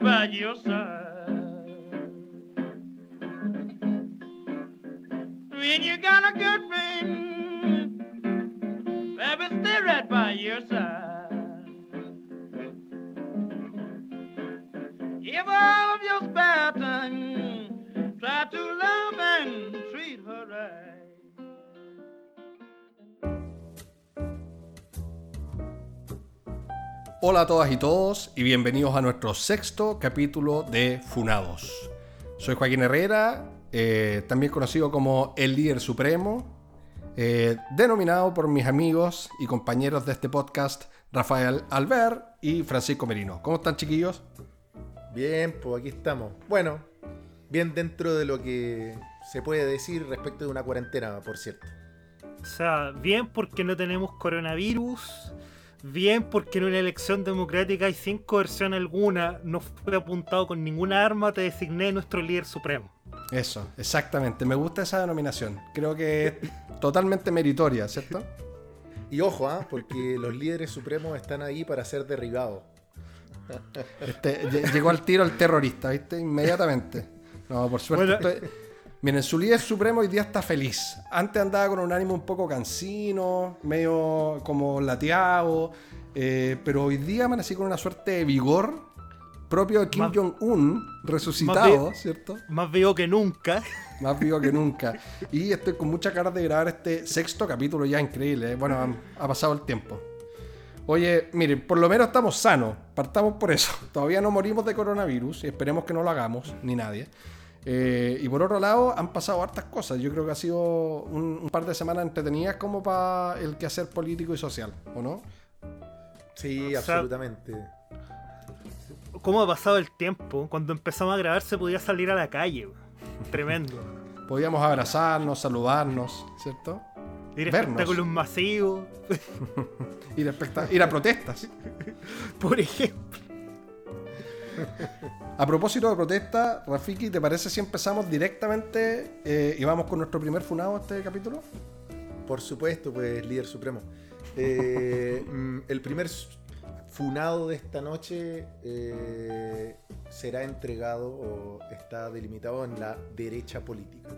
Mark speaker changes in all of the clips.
Speaker 1: right by your side. When you got a good friend,
Speaker 2: Hola a todas y todos y bienvenidos a nuestro sexto capítulo de Funados. Soy Joaquín Herrera, eh, también conocido como el líder supremo, eh, denominado por mis amigos y compañeros de este podcast Rafael Albert y Francisco Merino. ¿Cómo están chiquillos?
Speaker 3: Bien, pues aquí estamos. Bueno, bien dentro de lo que se puede decir respecto de una cuarentena, por cierto.
Speaker 4: O sea, bien porque no tenemos coronavirus, bien porque en una elección democrática y sin coerción alguna no fue apuntado con ninguna arma, te designé nuestro líder supremo.
Speaker 2: Eso, exactamente. Me gusta esa denominación. Creo que es totalmente meritoria, ¿cierto?
Speaker 3: Y ojo, ¿ah? porque los líderes supremos están ahí para ser derribados.
Speaker 2: Este, lle- llegó al tiro el terrorista, ¿viste? Inmediatamente. No, por suerte.
Speaker 4: Bueno.
Speaker 2: estoy- Miren, su líder supremo hoy día está feliz. Antes andaba con un ánimo un poco cansino, medio como lateado, eh, pero hoy día amanecí con una suerte de vigor propio de Kim Jong-un, resucitado,
Speaker 4: más
Speaker 2: ¿cierto?
Speaker 4: Más vivo que nunca.
Speaker 2: Más vivo que nunca. Y estoy con muchas ganas de grabar este sexto capítulo ya increíble. ¿eh? Bueno, ha pasado el tiempo. Oye, miren, por lo menos estamos sanos. Partamos por eso. Todavía no morimos de coronavirus y esperemos que no lo hagamos, ni nadie. Eh, y por otro lado, han pasado hartas cosas. Yo creo que ha sido un, un par de semanas entretenidas como para el quehacer político y social, ¿o no?
Speaker 3: Sí,
Speaker 4: O sea-
Speaker 3: absolutamente.
Speaker 4: ¿Cómo ha pasado el tiempo? Cuando empezamos a grabar se podía salir a la calle. Tremendo.
Speaker 2: Podíamos abrazarnos, saludarnos, ¿cierto?
Speaker 4: Ir a
Speaker 2: Vernos.
Speaker 4: espectáculos masivos,
Speaker 2: Ir a, especta- ir a protestas.
Speaker 4: por ejemplo.
Speaker 2: A propósito de protesta, Rafiki, ¿te parece si empezamos directamente eh, y vamos con nuestro primer funado este capítulo?
Speaker 3: Por supuesto, pues líder supremo. Eh, mm, el primer funado de esta noche eh, será entregado o está delimitado en la derecha política.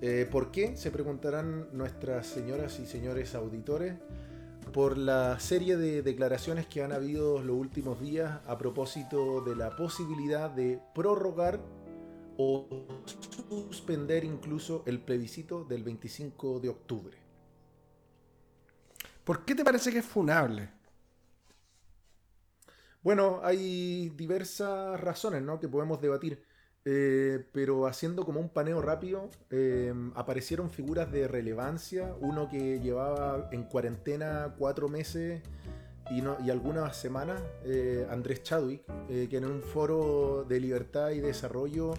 Speaker 3: Eh, ¿Por qué? Se preguntarán nuestras señoras y señores auditores por la serie de declaraciones que han habido los últimos días a propósito de la posibilidad de prorrogar o suspender incluso el plebiscito del 25 de octubre.
Speaker 2: ¿Por qué te parece que es funable?
Speaker 3: Bueno, hay diversas razones ¿no? que podemos debatir, eh, pero haciendo como un paneo rápido, eh, aparecieron figuras de relevancia, uno que llevaba en cuarentena cuatro meses y, no- y algunas semanas, eh, Andrés Chadwick, eh, que en un foro de libertad y desarrollo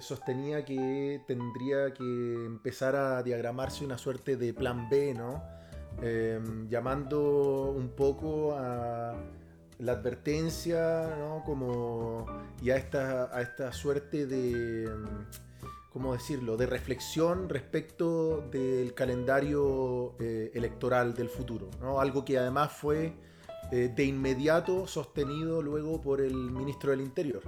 Speaker 3: sostenía que tendría que empezar a diagramarse una suerte de plan B, ¿no? Llamando un poco a la advertencia, ¿no? Como, y a esta, a esta suerte de, mm, ¿cómo decirlo?, de reflexión respecto del calendario eh, electoral del futuro, ¿no? Algo que además fue eh, de inmediato sostenido luego por el ministro del Interior.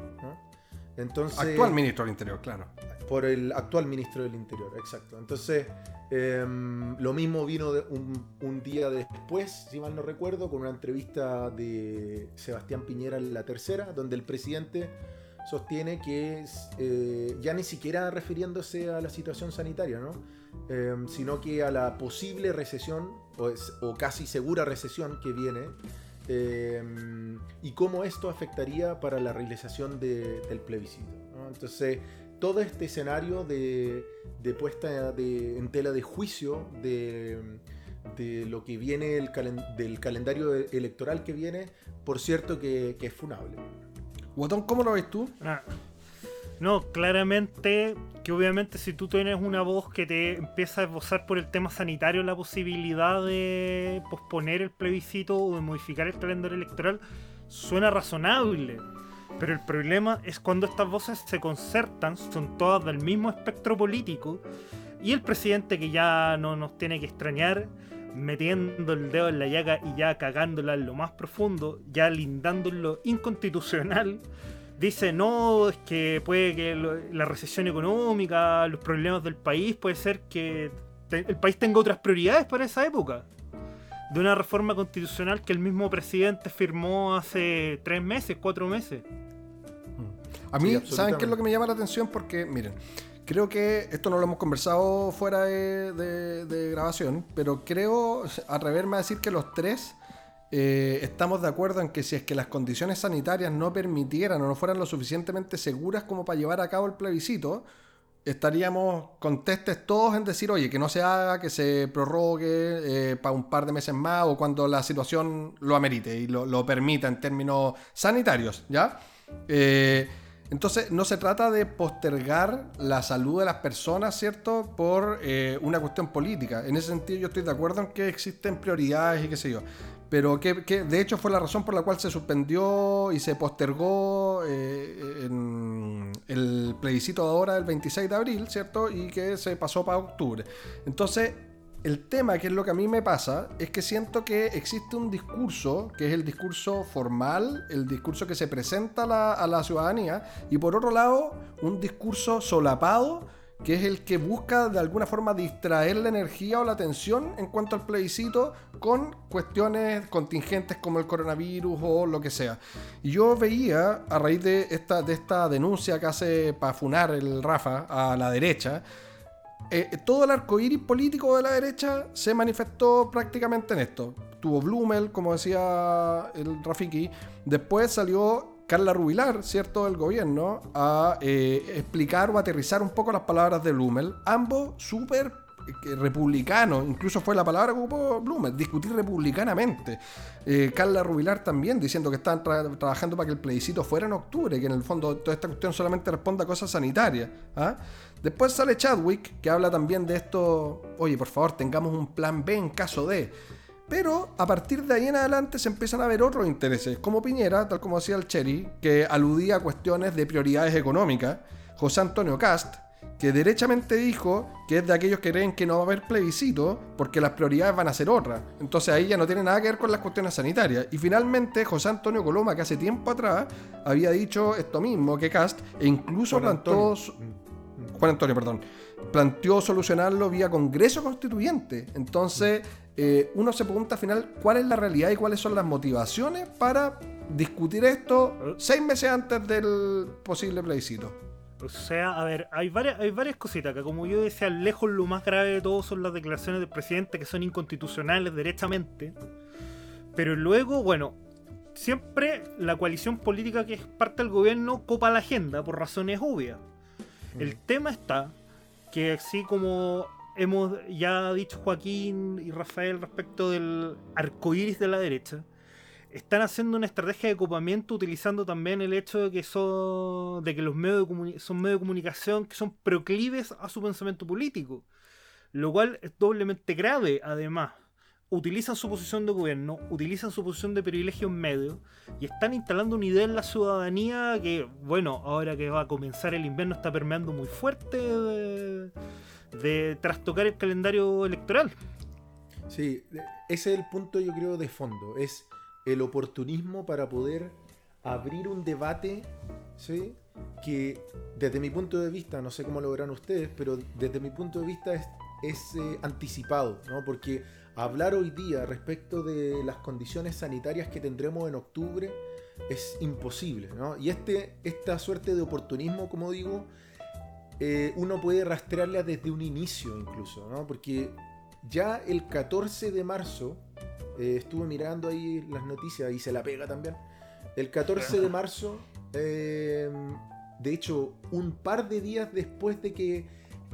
Speaker 3: Entonces,
Speaker 2: Actual ministro del Interior, claro.
Speaker 3: por el actual ministro del Interior, exacto. Entonces, em, lo mismo vino de un, un día después, si mal no recuerdo, con una entrevista de Sebastián Piñera en la tercera, donde el presidente sostiene que es, eh, ya ni siquiera refiriéndose a la situación sanitaria, ¿no? Em, sino que a la posible recesión, o, es- o casi segura recesión que viene, em, y cómo esto afectaría para la realización de- del plebiscito. ¿no? Entonces, todo este escenario de, de puesta de- en tela de juicio de, de lo que viene el calen- del calendario electoral que viene, por cierto que, que es funable.
Speaker 2: Guatón, ¿cómo lo ves tú?
Speaker 4: Ah. No, claramente que obviamente si tú tienes una voz que te empieza a esbozar por el tema sanitario la posibilidad de posponer el plebiscito o de modificar el calendario electoral, suena razonable. Pero el problema es cuando estas voces se concertan, son todas del mismo espectro político, y el presidente que ya no nos tiene que extrañar, metiendo el dedo en la llaga y ya cagándola en lo más profundo, ya lindando en lo inconstitucional, dice, no, es que puede que lo- la recesión económica, los problemas del país, puede ser que te- el país tenga otras prioridades para esa época. De una reforma constitucional que el mismo presidente firmó hace tres meses, cuatro meses.
Speaker 2: A mí,
Speaker 3: Sí,
Speaker 2: ¿saben qué es lo que me llama la atención? Porque, miren, creo que esto no lo hemos conversado fuera de, de- de grabación, pero creo atreverme a decir que los tres eh, estamos de acuerdo en que si es que las condiciones sanitarias no permitieran o no fueran lo suficientemente seguras como para llevar a cabo el plebiscito, estaríamos contestes todos en decir, oye, que no se haga, que se prorrogue para un par de meses más o cuando la situación lo amerite y lo, permita en términos sanitarios, ¿ya? Eh, entonces, no se trata de postergar la salud de las personas, ¿cierto? Por eh, una cuestión política. En ese sentido, yo estoy de acuerdo en que existen prioridades y qué sé yo. Pero que, que, de hecho fue la razón por la cual se suspendió y se postergó eh, en el plebiscito de ahora del 26 de abril, ¿cierto? Y que se pasó para octubre. Entonces, el tema, que es lo que a mí me pasa, es que siento que existe un discurso, que es el discurso formal, el discurso que se presenta a la ciudadanía, y por otro lado, un discurso solapado, que es el que busca de alguna forma distraer la energía o la atención en cuanto al plebiscito con cuestiones contingentes como el coronavirus o lo que sea. Y yo veía, a raíz de esta, de esta denuncia que hace para funar el Rafa a la derecha, eh, todo el arco iris político de la derecha se manifestó prácticamente en esto. Tuvo Blumel, como decía el Rafiki, después salió Carla Rubilar, ¿cierto?, del gobierno, a eh, explicar o aterrizar un poco las palabras de Blumel, ambos súper eh, republicanos, incluso fue la palabra que ocupó Blumel, discutir republicanamente. Eh, Carla Rubilar también diciendo que tra- trabajando para que el plebiscito fuera en octubre, que en el fondo toda esta cuestión solamente responda a cosas sanitarias. ¿ah? Después sale Chadwick, que habla también de esto, oye, por favor, tengamos un plan B en caso de... Pero a partir de ahí en adelante se empiezan a ver otros intereses, como Piñera, tal como decía el Cherry, que aludía a cuestiones de prioridades económicas, José Antonio Cast, que derechamente dijo que es de aquellos que creen que no va a haber plebiscito porque las prioridades van a ser otras. Entonces ahí ya no tiene nada que ver con las cuestiones sanitarias. Y finalmente José Antonio Coloma, que hace tiempo atrás había dicho esto mismo que Cast, e incluso
Speaker 3: Juan
Speaker 2: plantó...
Speaker 3: Antonio.
Speaker 2: su- Juan Antonio, perdón, planteó solucionarlo vía Congreso Constituyente. Entonces, eh, uno se pregunta al final cuál es la realidad y cuáles son las motivaciones para discutir esto seis meses antes del posible plebiscito.
Speaker 4: O sea, a ver, hay varias, hay varias cositas que como yo decía, lejos lo más grave de todo son las declaraciones del presidente que son inconstitucionales derechamente. Pero luego, bueno, siempre la coalición política que es parte del gobierno copa la agenda por razones obvias. El tema está que así como hemos ya dicho Joaquín y Rafael respecto del arco iris de la derecha, están haciendo una estrategia de copamiento utilizando también el hecho de que son, de que los medios de son medios de comunicación que son proclives a su pensamiento político. Lo cual es doblemente grave, además. Utilizan su posición de gobierno, utilizan su posición de privilegio en medio y están instalando una idea en la ciudadanía que, bueno, ahora que va a comenzar el invierno está permeando muy fuerte de, de trastocar el calendario electoral.
Speaker 3: Sí, ese es el punto yo creo de fondo, es el oportunismo para poder abrir un debate, ¿sí? que desde mi punto de vista, no sé cómo lo verán ustedes, pero desde mi punto de vista es, eh, anticipado, ¿no? porque hablar hoy día respecto de las condiciones sanitarias que tendremos en octubre es imposible. ¿no? Y este, esta suerte de oportunismo, como digo, eh, uno puede rastrearla desde un inicio incluso, ¿no? porque ya el 14 de marzo, eh, estuve mirando ahí las noticias y se la pega también. El 14 de marzo, eh, de hecho, un par de días después de que,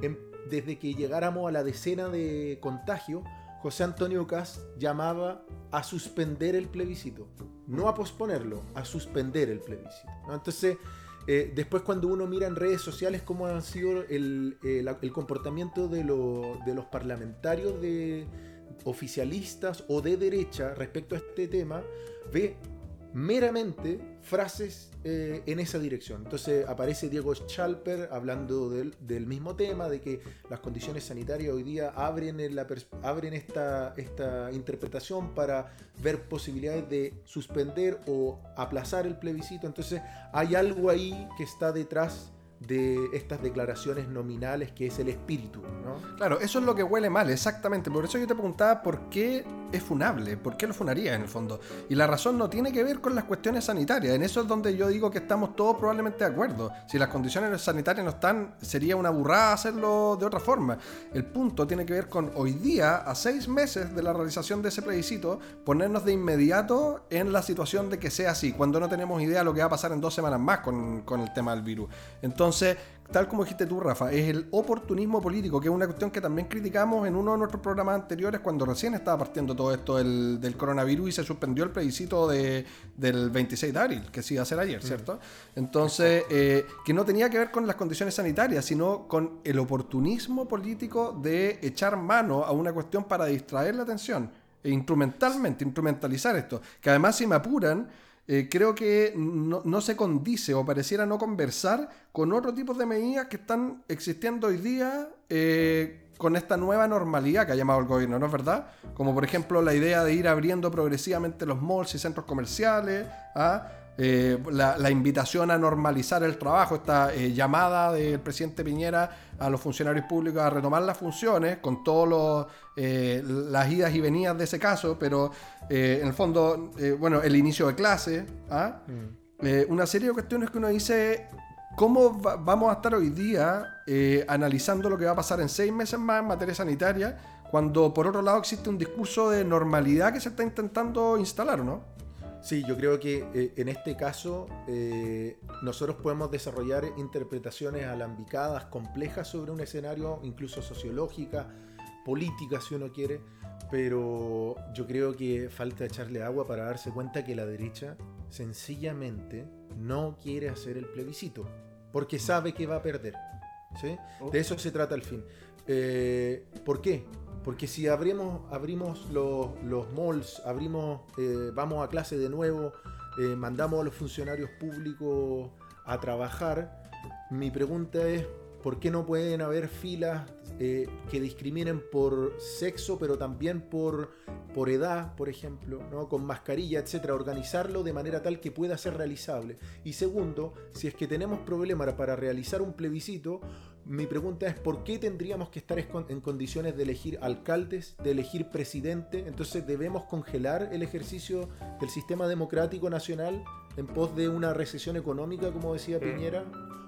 Speaker 3: em- desde que llegáramos a la decena de contagio, José Antonio Cast llamaba a suspender el plebiscito. No a posponerlo, a suspender el plebiscito. ¿no? Entonces, eh, después cuando uno mira en redes sociales cómo ha sido el, eh, el comportamiento de, de los parlamentarios de oficialistas o de derecha respecto a este tema, ve meramente frases eh, en esa dirección. Entonces aparece Diego Schalper hablando del, del mismo tema, de que las condiciones sanitarias hoy día abren, en la abren esta, esta interpretación para ver posibilidades de suspender o aplazar el plebiscito. Entonces hay algo ahí que está detrás de estas declaraciones nominales que es el espíritu, ¿no?
Speaker 2: Claro, eso es lo que huele mal, exactamente. Por eso yo te preguntaba por qué es funable, por qué lo funaría en el fondo. Y la razón no tiene que ver con las cuestiones sanitarias. En eso es donde yo digo que estamos todos probablemente de acuerdo. Si las condiciones sanitarias no están, sería una burrada hacerlo de otra forma. El punto tiene que ver con hoy día, a seis meses de la realización de ese plebiscito, ponernos de inmediato en la situación de que sea así, cuando no tenemos idea de lo que va a pasar en dos semanas más con, con el tema del virus. Entonces, tal como dijiste tú, Rafa, es el oportunismo político, que es una cuestión que también criticamos en uno de nuestros programas anteriores cuando recién estaba partiendo todo esto del, del coronavirus y se suspendió el plebiscito de, del 26 de abril, que sí iba a ser ayer, ¿cierto? Entonces, eh, que no tenía que ver con las condiciones sanitarias, sino con el oportunismo político de echar mano a una cuestión para distraer la atención e instrumentalmente, instrumentalizar esto. Que además, si me apuran, eh, creo que no, no se condice o pareciera no conversar con otro tipo de medidas que están existiendo hoy día eh, con esta nueva normalidad que ha llamado el gobierno, ¿no es verdad? Como por ejemplo la idea de ir abriendo progresivamente los malls y centros comerciales, ¿ah? Eh, la, la invitación a normalizar el trabajo, esta eh, llamada del presidente Piñera a los funcionarios públicos a retomar las funciones, con todas las idas y venidas de ese caso, pero eh, en el fondo, eh, bueno, el inicio de clase, ¿ah? Eh, una serie de cuestiones que uno dice, ¿cómo va- vamos a estar hoy día eh, analizando lo que va a pasar en seis meses más en materia sanitaria, cuando por otro lado existe un discurso de normalidad que se está intentando instalar, ¿o ¿no?
Speaker 3: Sí, yo creo que eh, en este caso eh, nosotros podemos desarrollar interpretaciones alambicadas, complejas sobre un escenario, incluso sociológica, política si uno quiere, pero yo creo que falta echarle agua para darse cuenta que la derecha sencillamente no quiere hacer el plebiscito, porque sabe que va a perder. ¿sí? De eso se trata al fin. Eh, ¿Por qué? Porque si abrimos, abrimos los, los malls, abrimos, eh, vamos a clase de nuevo, eh, mandamos a los funcionarios públicos a trabajar, mi pregunta es, ¿por qué no pueden haber filas eh, que discriminen por sexo, pero también por, por edad, por ejemplo, ¿no? con mascarilla, etcétera? Organizarlo de manera tal que pueda ser realizable. Y segundo, si es que tenemos problemas para realizar un plebiscito, mi pregunta es ¿por qué tendríamos que estar en condiciones de elegir alcaldes, de elegir presidente? Entonces debemos congelar el ejercicio del sistema democrático nacional en pos de una recesión económica, como decía Piñera,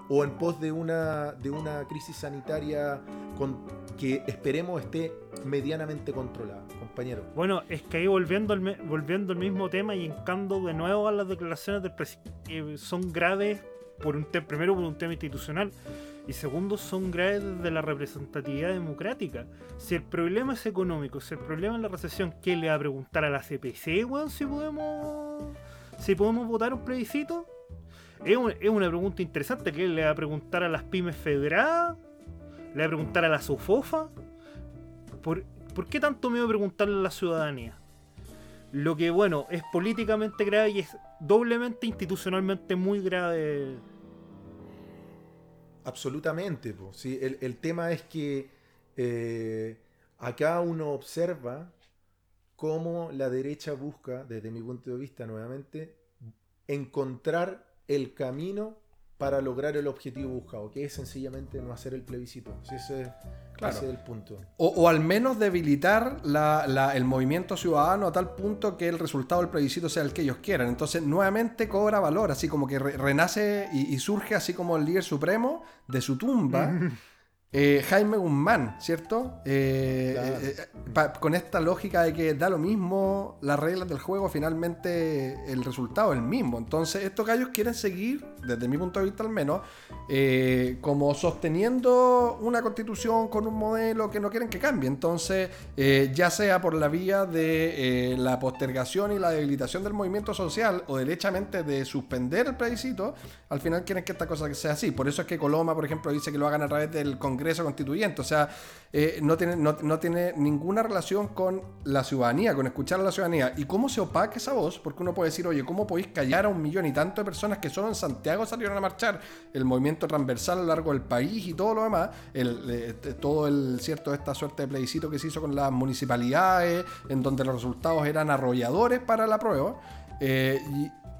Speaker 3: o en pos de una, de una crisis sanitaria con, que esperemos esté medianamente controlada, compañero.
Speaker 4: Bueno, es que ahí volviendo al, volviendo al mismo tema y encando de nuevo a las declaraciones del presidente, que son graves por un primero por un tema institucional y segundo son graves desde la representatividad democrática. Si el problema es económico, si el problema es la recesión, ¿qué le va a preguntar a la CPC, weón, si podemos si podemos votar un plebiscito? Es, un- es una pregunta interesante. ¿Qué le va a preguntar a las pymes federadas? ¿Le va a preguntar a la SOFOFA? ¿Por, ¿Por qué tanto a preguntarle a la ciudadanía? Lo que, bueno, es políticamente grave y es doblemente institucionalmente muy grave.
Speaker 3: Absolutamente. po. Sí, el, el tema es que eh, acá uno observa cómo la derecha busca, desde mi punto de vista nuevamente, encontrar el camino para lograr el objetivo buscado, que es sencillamente no hacer el plebiscito. Sí, ese, es-
Speaker 2: Claro.
Speaker 3: ese es el punto.
Speaker 2: O, o al menos debilitar la- la- el movimiento ciudadano a tal punto que el resultado del plebiscito sea el que ellos quieran. Entonces, nuevamente cobra valor, así como que re- renace y, y surge así como el líder supremo de su tumba. eh, Jaime Guzmán, ¿cierto? Eh,
Speaker 3: Claro.
Speaker 2: eh, pa- con esta lógica de que da lo mismo las reglas del juego, finalmente el resultado es el mismo. Entonces, estos gallos quieren seguir, desde mi punto de vista al menos, como sosteniendo una constitución con un modelo que no quieren que cambie. Entonces, ya sea por la vía de la postergación y la debilitación del movimiento social o derechamente de suspender el plebiscito, al final quieren que esta cosa sea así. Por eso es que Coloma, por ejemplo, dice que lo hagan a través del Congreso Congreso Constituyente. O sea, eh, no, tiene, no, tiene ninguna relación con la ciudadanía, con escuchar a la ciudadanía. ¿Y cómo se opaca esa voz? Porque uno puede decir, oye, ¿cómo podéis callar a un millón y tanto de personas que solo en Santiago salieron a marchar? El movimiento transversal a lo largo del país y todo lo demás, el, eh, todo el cierto esta suerte de plebiscito que se hizo con las municipalidades, en donde los resultados eran arrolladores para la prueba. Eh,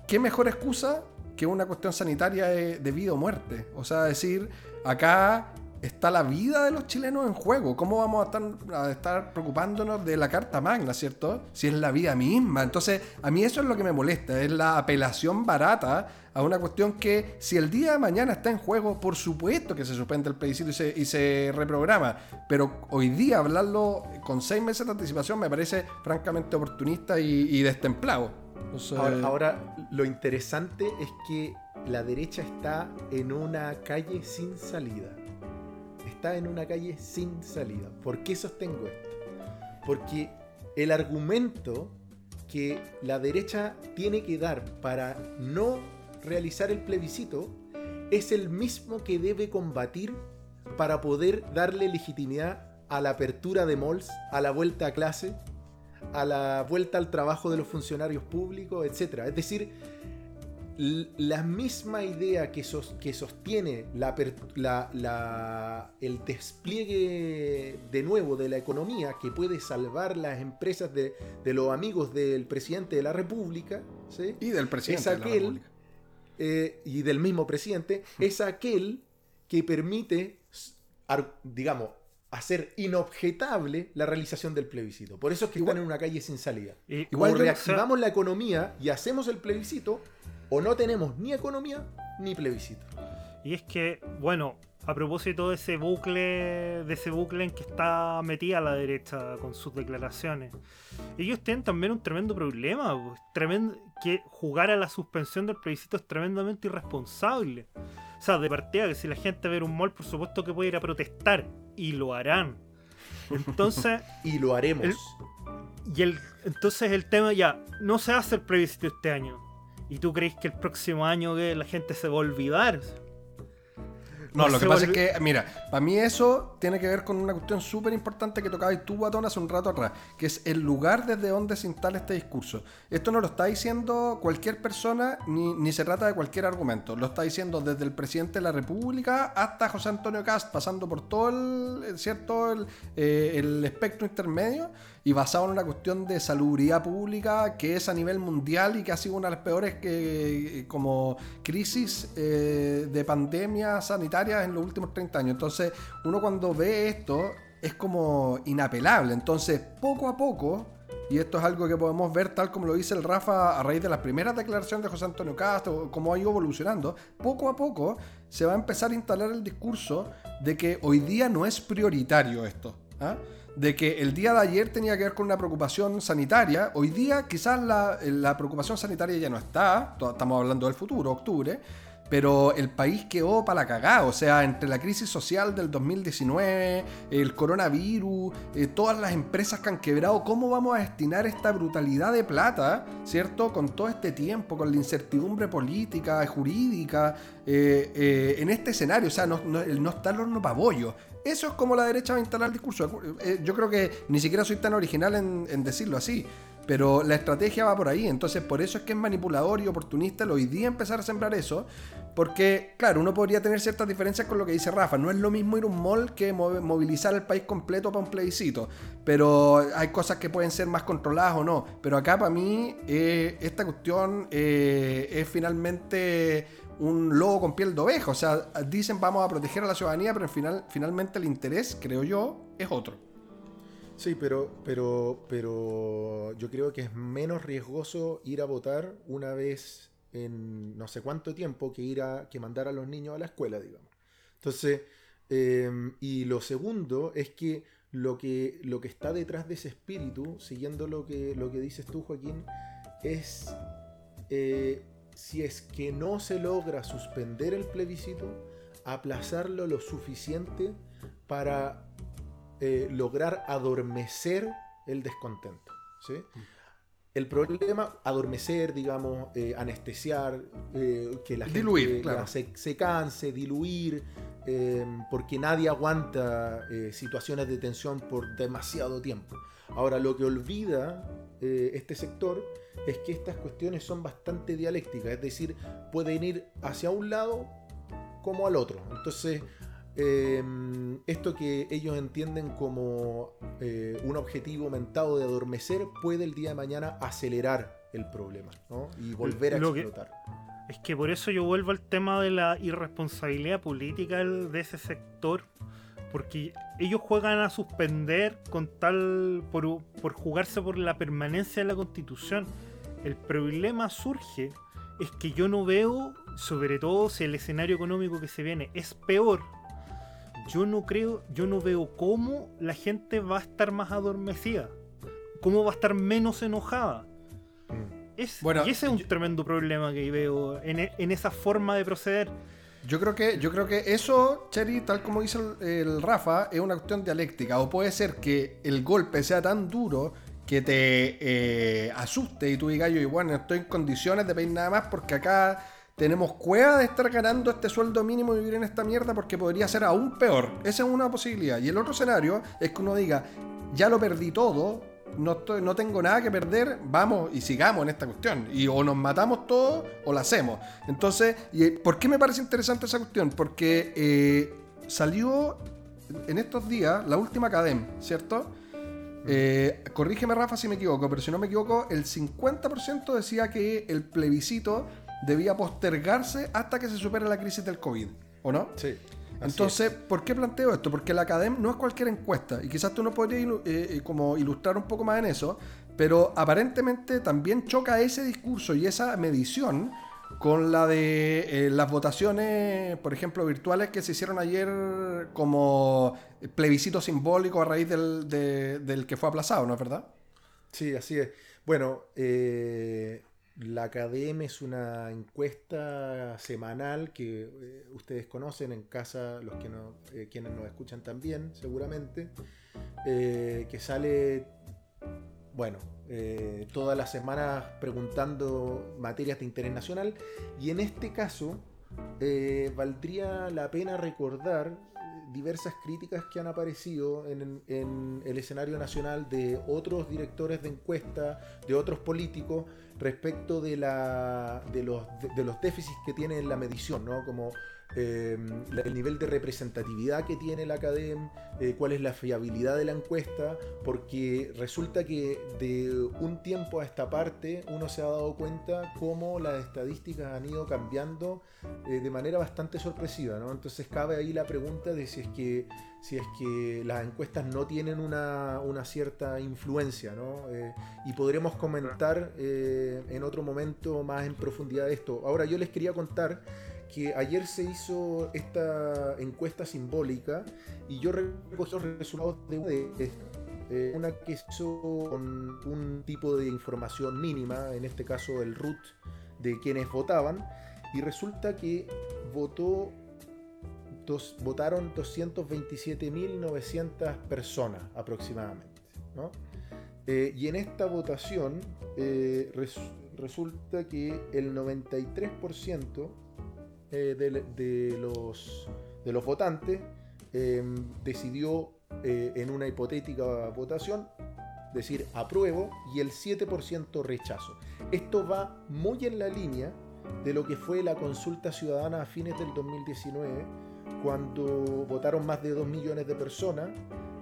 Speaker 2: qué mejor excusa que una cuestión sanitaria de vida o muerte. O sea, decir, acá está la vida de los chilenos en juego. ¿Cómo vamos a estar, preocupándonos de la Carta Magna, ¿cierto? Si es la vida misma. Entonces, a mí eso es lo que me molesta, es la apelación barata a una cuestión que si el día de mañana está en juego, por supuesto que se suspende el plebiscito y se, reprograma. Pero hoy día hablarlo con seis meses de anticipación me parece francamente oportunista y, destemplado.
Speaker 3: Ahora, lo interesante es que la derecha está en una calle sin salida. Está en una calle sin salida. ¿Por qué sostengo esto? Porque el argumento que la derecha tiene que dar para no realizar el plebiscito es el mismo que debe combatir para poder darle legitimidad a la apertura de malls, a la vuelta a clase, a la vuelta al trabajo de los funcionarios públicos, etc. Es decir, la misma idea que, sos, que sostiene la, la, la, el despliegue de nuevo de la economía que puede salvar las empresas de, de los amigos del presidente de la República ¿sí?
Speaker 2: y del presidente
Speaker 3: es aquel,
Speaker 2: de la República.
Speaker 3: Eh, y del mismo presidente, es aquel que permite, digamos, hacer inobjetable la realización del plebiscito. Por eso es que
Speaker 2: Igual-
Speaker 3: están en una calle sin salida.
Speaker 4: Y-
Speaker 3: Igual
Speaker 4: sea,
Speaker 3: reactivamos la economía y hacemos el plebiscito, o no tenemos ni economía ni plebiscito.
Speaker 4: Y es que, bueno, a propósito de ese bucle, de ese bucle en que está metida la derecha con sus declaraciones, ellos tienen también un tremendo problema, pues, tremendo, que jugar a la suspensión del plebiscito es tremendamente irresponsable. O sea, de partida que si la gente ve un mall, por supuesto que puede ir a protestar, y lo harán. Entonces,
Speaker 3: Y lo haremos.
Speaker 4: El- y el, entonces el tema ya, no se hace el plebiscito este año. ¿Y tú crees que el próximo año que la gente se va a olvidar?
Speaker 2: No, lo que pasa es que, mira, para mí eso tiene que ver con una cuestión súper importante que tocaba y tú, Guatón, hace un rato atrás, que es el lugar desde donde se instala este discurso. Esto no lo está diciendo cualquier persona ni, ni se trata de cualquier argumento. Lo está diciendo desde el presidente de la República hasta José Antonio Cast, pasando por todo el, el- ¿cierto? El, eh, el espectro intermedio y basado en una cuestión de salubridad pública que es a nivel mundial y que ha sido una de las peores que, como crisis eh, de pandemia sanitaria en los últimos 30 años. Entonces, uno cuando ve esto es como inapelable. Entonces, poco a poco, y esto es algo que podemos ver tal como lo dice el Rafa a raíz de las primeras declaraciones de José Antonio Castro, cómo ha ido evolucionando, poco a poco se va a empezar a instalar el discurso de que hoy día no es prioritario esto. ¿ah? De que el día de ayer tenía que ver con una preocupación sanitaria, hoy día quizás la, la preocupación sanitaria ya no está, estamos hablando del futuro, octubre, pero el país quedó para la cagada, o sea, entre la crisis social del 2019, el coronavirus, eh, todas las empresas que han quebrado, ¿cómo vamos a destinar esta brutalidad de plata, ¿cierto? Con todo este tiempo, con la incertidumbre política, jurídica, eh, eh, en este escenario, o sea, no, no, no está el horno pabollo. Eso es como la derecha va a instalar el discurso. Eh, Yo creo que ni siquiera soy tan original en, decirlo así. Pero la estrategia va por ahí. Entonces, por eso es que es manipulador y oportunista el hoy día empezar a sembrar eso. Porque, claro, uno podría tener ciertas diferencias con lo que dice Rafa. No es lo mismo ir a un mall que mo- movilizar el país completo para un plebiscito. Pero hay cosas que pueden ser más controladas o no. Pero acá, para mí, eh, esta cuestión eh, es finalmente un lobo con piel de oveja. O sea, dicen vamos a proteger a la ciudadanía, pero al final, finalmente el interés, creo yo, es otro.
Speaker 3: Sí, pero, pero, pero yo creo que es menos riesgoso ir a votar una vez en no sé cuánto tiempo que ir a que mandar a los niños a la escuela, digamos. Entonces, eh, y lo segundo es que lo que lo que está detrás de ese espíritu, siguiendo lo que lo que dices tú, Joaquín, es eh, si es que no se logra suspender el plebiscito, aplazarlo lo suficiente para eh, lograr adormecer el descontento. ¿sí? el problema, adormecer, digamos, eh, anestesiar, eh, que la gente
Speaker 2: Diluir, claro.
Speaker 3: se, se canse, diluir, porque nadie aguanta situaciones de tensión por demasiado tiempo. Ahora, lo que olvida eh, este sector es que estas cuestiones son bastante dialécticas, es decir, pueden ir hacia un lado como al otro. Entonces, eh, esto que ellos entienden como eh, un objetivo aumentado de adormecer puede el día de mañana acelerar el problema ¿no? y volver a
Speaker 4: Lo que-
Speaker 3: explotar.
Speaker 4: Es que por eso yo vuelvo al tema de la irresponsabilidad política de ese sector. Porque ellos juegan a suspender con tal. por, por jugarse por la permanencia de la constitución. El problema surge es que yo no veo, sobre todo si el escenario económico que se viene es peor. Yo no creo, yo no veo cómo la gente va a estar más adormecida. Cómo va a estar menos enojada.
Speaker 3: Mm.
Speaker 4: Es,
Speaker 2: Bueno,
Speaker 4: y ese es un
Speaker 2: yo-
Speaker 4: tremendo problema que veo en, e- en esa forma de proceder.
Speaker 2: Yo creo que, yo creo que eso, Cherry, tal como dice el, Rafa, es una cuestión dialéctica. O puede ser que el golpe sea tan duro que te eh, asuste y tú digas, yo, bueno, no estoy en condiciones de pedir nada más porque acá tenemos cueva de estar ganando este sueldo mínimo y vivir en esta mierda porque podría ser aún peor. Esa es una posibilidad. Y el otro escenario es que uno diga, ya lo perdí todo, no, estoy- no tengo nada que perder, vamos y sigamos en esta cuestión. Y o nos matamos todos o la hacemos. Entonces, ¿y eh, ¿por qué me parece interesante esa cuestión? Porque eh, salió en estos días la última Cadem, ¿cierto? Eh, corrígeme Rafa si me equivoco, pero si no me equivoco, el 50% decía que el plebiscito debía postergarse hasta que se supere la crisis del COVID, ¿o no?
Speaker 3: Sí. Así
Speaker 2: Entonces, ¿por qué planteo esto? Porque la Academ no es cualquier encuesta y quizás tú no podrías ilu- eh, eh, como ilustrar un poco más en eso, pero aparentemente también choca ese discurso y esa medición con la de eh, las votaciones, por ejemplo, virtuales que se hicieron ayer como plebiscito simbólico a raíz del, de- del que fue aplazado, ¿no es verdad?
Speaker 3: Sí, así es. Bueno, eh, la Academia es una encuesta semanal que eh, ustedes conocen en casa, los que no, eh, quienes nos escuchan también, seguramente, eh, que sale, bueno, todas las semanas preguntando materias de interés nacional. Y en este caso valdría la pena recordar diversas críticas que han aparecido en, el escenario nacional de otros directores de encuesta, de otros políticos, respecto de, la, de, los, de los déficits que tiene en la medición, ¿no? Como la- el nivel de representatividad que tiene la academia, eh, cuál es la fiabilidad de la encuesta, porque resulta que de un tiempo a esta parte uno se ha dado cuenta cómo las estadísticas han ido cambiando eh, de manera bastante sorpresiva, ¿no? Entonces cabe ahí la pregunta de si es que, si es que las encuestas no tienen una, una cierta influencia, ¿no? Eh, y podremos comentar en otro momento más en profundidad esto. Ahora yo les quería contar que ayer se hizo esta encuesta simbólica y yo recogí los resultados de una de estas. Eh, una que hizo con un tipo de información mínima, en este caso el root de quienes votaban, y resulta que votó dos, votaron 227.900 personas aproximadamente. ¿no? Eh, y en esta votación eh, res- resulta que el 93% eh, de, los, de los votantes eh, decidió eh, en una hipotética votación decir apruebo y el 7% rechazo. Esto va muy en la línea de lo que fue la consulta ciudadana a fines del 2019, cuando votaron más de 2 millones de personas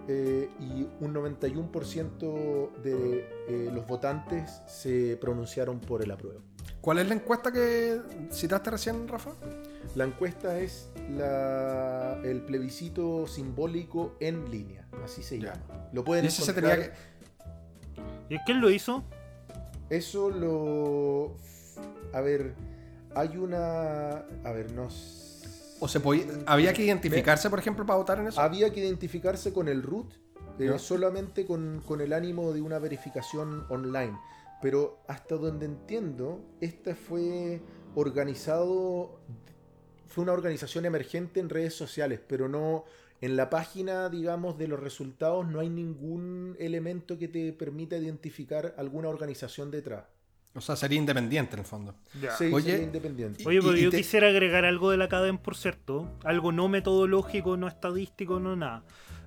Speaker 3: eh, y un 91% de los votantes se pronunciaron por el apruebo.
Speaker 2: ¿Cuál es la encuesta que citaste recién, Rafa?
Speaker 3: La encuesta es la- el plebiscito simbólico en línea, así se
Speaker 2: Ya.
Speaker 3: llama. Lo pueden
Speaker 2: Y ese se
Speaker 3: encontrar-
Speaker 2: tenía que...
Speaker 4: ¿Y quién lo hizo?
Speaker 3: Eso lo... A ver, hay una... A ver, no...
Speaker 2: O se podía- había que identificarse, por ejemplo, para votar en eso.
Speaker 3: Había que identificarse con el root, eh,
Speaker 2: Ya.
Speaker 3: solamente con, con el ánimo de una verificación online. Pero hasta donde entiendo, esta fue organizado, fue una organización emergente en redes sociales, pero no en la página, digamos, de los resultados no hay ningún elemento que te permita identificar alguna organización detrás.
Speaker 2: O sea, sería independiente en el fondo.
Speaker 3: Sí,
Speaker 2: Oye,
Speaker 3: sería independiente.
Speaker 2: y-
Speaker 4: Oye, pero
Speaker 2: y
Speaker 4: yo
Speaker 2: te-
Speaker 4: quisiera agregar algo de la academia, por cierto. Algo no metodológico, no estadístico, no nada.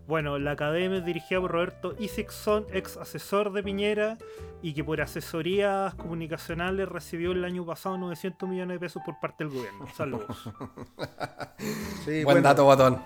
Speaker 4: Bueno, la academia es dirigida por Roberto Isaacson, ex asesor de Piñera, y que por asesorías comunicacionales recibió el año pasado 900 millones de pesos por parte del gobierno. Saludos.
Speaker 3: Sí,
Speaker 2: Buen
Speaker 3: bueno,
Speaker 2: dato, Guatón.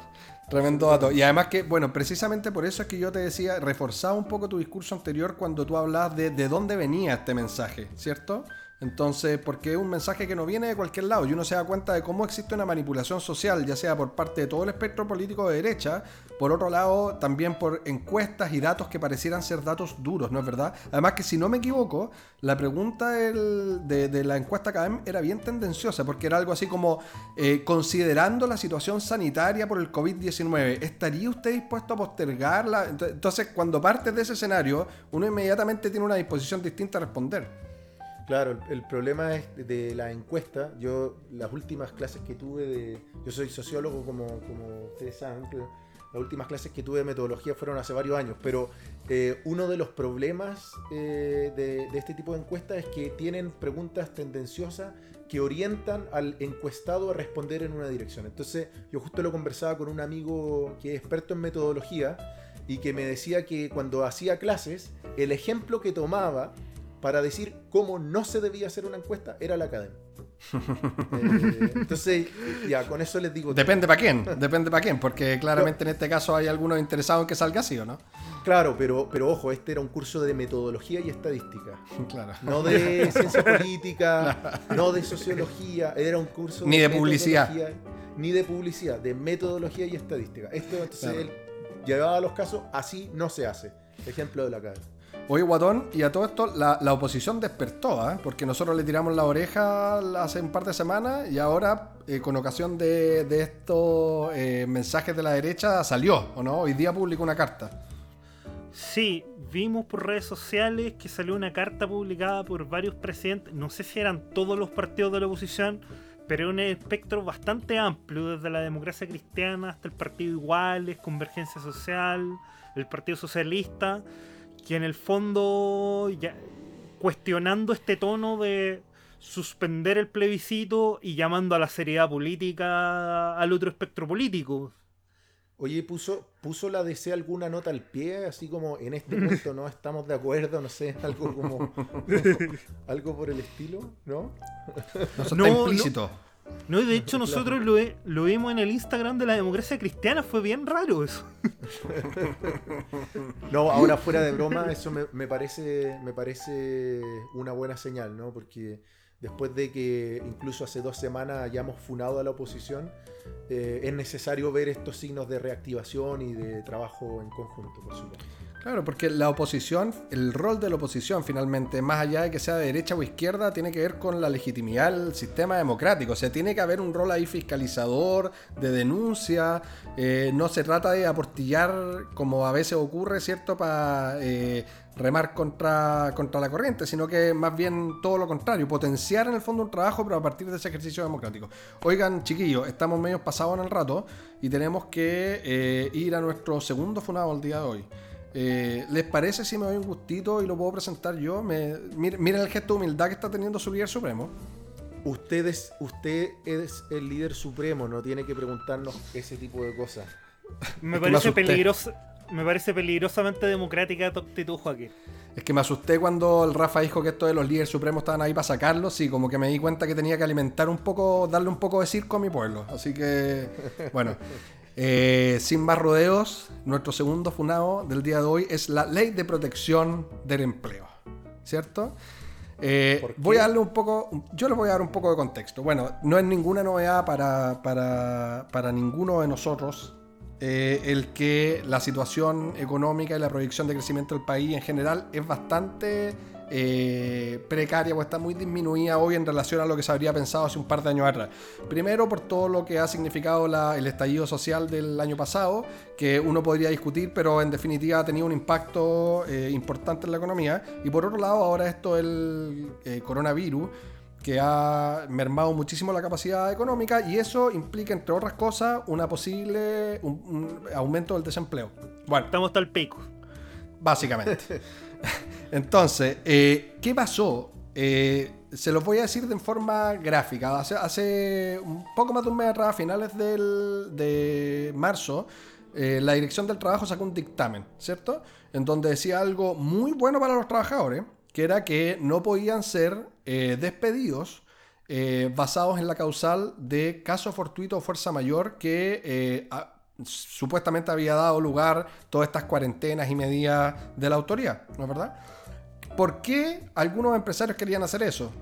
Speaker 2: Tremendo dato. Y además que, bueno, precisamente por eso es que yo te decía, reforzaba un poco tu discurso anterior cuando tú hablabas de, de dónde venía este mensaje, ¿cierto? Entonces, porque es un mensaje que no viene de cualquier lado y uno se da cuenta de cómo existe una manipulación social, ya sea por parte de todo el espectro político de derecha, por otro lado, también por encuestas y datos que parecieran ser datos duros, ¿no es verdad? Además que si no me equivoco, la pregunta de, la encuesta académica era bien tendenciosa, porque era algo así como, eh, considerando la situación sanitaria por el COVID-19, ¿estaría usted dispuesto a postergarla? Ent- Entonces, cuando partes de ese escenario, uno inmediatamente tiene una disposición distinta a responder.
Speaker 3: Claro, el, problema es de, de la encuesta. Yo, las últimas clases que tuve de. Yo soy sociólogo, como, como ustedes saben, pero las últimas clases que tuve de metodología fueron hace varios años. Pero eh, uno de los problemas eh, de, de este tipo de encuestas es que tienen preguntas tendenciosas que orientan al encuestado a responder en una dirección. Entonces, yo justo lo conversaba con un amigo que es experto en metodología y que me decía que cuando hacía clases, el ejemplo que tomaba para decir cómo no se debía hacer una encuesta era la academia. Eh, entonces, ya, con eso les digo.
Speaker 2: Depende para quién, depende para quién, porque claramente en este caso hay algunos interesados en que salga así o no.
Speaker 3: Claro, pero, pero ojo, este era un curso de metodología y estadística.
Speaker 2: Claro.
Speaker 3: No de ciencia política, no de sociología, era un curso
Speaker 2: Ni de publicidad.
Speaker 3: Ni de publicidad, de metodología y estadística. Esto entonces
Speaker 2: Claro.
Speaker 3: él llevaba los casos, así no se hace. Ejemplo de la academia.
Speaker 2: Oye, Guatón, y a todo esto la, oposición despertó, ¿ah? porque nosotros le tiramos la oreja hace un par de semanas y ahora, eh, con ocasión de, de estos eh, mensajes de la derecha, salió, ¿o no? Hoy día publicó una carta.
Speaker 4: Sí, vimos por redes sociales que salió una carta publicada por varios presidentes, no sé si eran todos los partidos de la oposición, pero un espectro bastante amplio, desde la democracia cristiana hasta el Partido Iguales, Convergencia Social, el Partido Socialista, que en el fondo ya cuestionando este tono de suspender el plebiscito y llamando a la seriedad política al otro espectro político.
Speaker 3: Oye, ¿puso, ¿puso la DC alguna nota al pie? Así como en este punto no estamos de acuerdo, no sé, algo como. algo por el estilo, ¿no?
Speaker 2: Eso
Speaker 4: No,
Speaker 2: está
Speaker 4: no.
Speaker 2: implícito.
Speaker 4: No, y de hecho nosotros lo, vimos en el Instagram de la democracia cristiana, fue bien raro eso.
Speaker 3: No, ahora fuera de broma, eso me, me parece, me parece una buena señal, ¿no? Porque después de que incluso hace dos semanas hayamos funado a la oposición, eh, es necesario ver estos signos de reactivación y de trabajo en conjunto, por supuesto.
Speaker 2: Claro, porque la oposición, el rol de la oposición finalmente, más allá de que sea de derecha o izquierda, tiene que ver con la legitimidad del sistema democrático. O sea, tiene que haber un rol ahí fiscalizador, de denuncia. Eh, no se trata de aportillar, como a veces ocurre, ¿cierto?, para remar contra, contra la corriente, sino que más bien todo lo contrario, potenciar en el fondo un trabajo, pero a partir de ese ejercicio democrático. Oigan, chiquillos, estamos medio pasados en el rato y tenemos que eh, ir a nuestro segundo funado el día de hoy. Eh, ¿Les parece si me doy un gustito y lo puedo presentar yo? Me, miren el gesto de humildad que está teniendo su líder supremo.
Speaker 3: Usted es, usted es el líder supremo, no tiene que preguntarnos ese tipo de cosas.
Speaker 4: Me
Speaker 2: Es que me
Speaker 4: parece
Speaker 2: asusté.
Speaker 4: peligroso. Me parece peligrosamente democrática tu actitud, Joaquín.
Speaker 2: Es que me asusté cuando el Rafa dijo que esto de los líderes supremos estaban ahí para sacarlos y como que me di cuenta que tenía que alimentar un poco, darle un poco de circo a mi pueblo. Así que, bueno, eh, sin más rodeos, nuestro segundo funado del día de hoy es la ley de protección del empleo. ¿Cierto? Eh, voy a darle un poco, yo les voy a dar un poco de contexto. Bueno, no es ninguna novedad para, para, para ninguno de nosotros eh, el que la situación económica y la proyección de crecimiento del país en general es bastante eh, precaria o está muy disminuida hoy en relación a lo que se habría pensado hace un par de años atrás. Primero por todo lo que ha significado la- el estallido social del año pasado, que uno podría discutir, pero en definitiva ha tenido un impacto eh, importante en la economía. Y por otro lado, ahora esto del eh, coronavirus que ha mermado muchísimo la capacidad económica y eso implica, entre otras cosas, una posible un, un aumento del desempleo. Bueno,
Speaker 4: Estamos hasta el pico.
Speaker 2: básicamente. Entonces, eh, ¿qué pasó? Eh, se los voy a decir de forma gráfica. Hace, un poco más de un mes atrás, a finales del, de marzo, eh, la Dirección del Trabajo sacó un dictamen, ¿cierto? En donde decía algo muy bueno para los trabajadores, que era que no podían ser despedidos basados en la causal de caso fortuito o fuerza mayor que supuestamente había dado lugar todas estas cuarentenas y medidas de la autoridad, ¿no es verdad? ¿Por qué algunos empresarios querían hacer eso?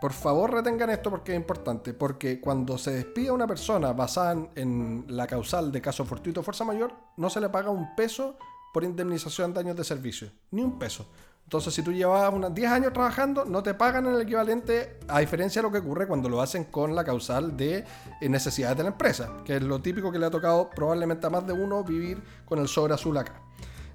Speaker 2: Por favor retengan esto porque es importante, porque cuando se despide a una persona basada en, la causal de caso fortuito o fuerza mayor, no se le paga un peso por indemnización de daños de servicio, ni un peso. Entonces, si tú llevas unos 10 años trabajando, no te pagan el equivalente, a diferencia de lo que ocurre cuando lo hacen con la causal de eh, necesidades de la empresa, que es lo típico que le ha tocado probablemente a más de uno vivir con el sobre azul acá.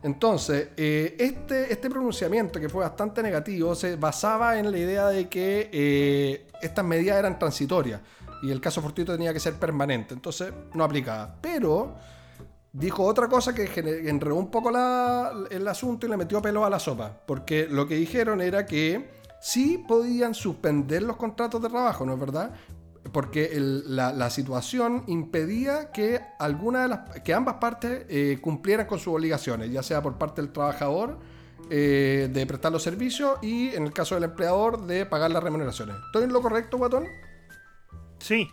Speaker 2: Entonces, eh, este, este pronunciamiento que fue bastante negativo se basaba en la idea de que eh, estas medidas eran transitorias y el caso fortuito tenía que ser permanente, entonces no aplicaba. Pero dijo otra cosa que enredó un poco la- el asunto y le metió pelo a la sopa, porque lo que dijeron era que sí podían suspender los contratos de trabajo, ¿no es verdad? Porque el- la, la situación impedía que alguna de las que ambas partes eh, cumplieran con sus obligaciones, ya sea por parte del trabajador eh, de prestar los servicios y en el caso del empleador de pagar las remuneraciones. ¿Estoy en lo correcto, Guatón?
Speaker 4: Sí,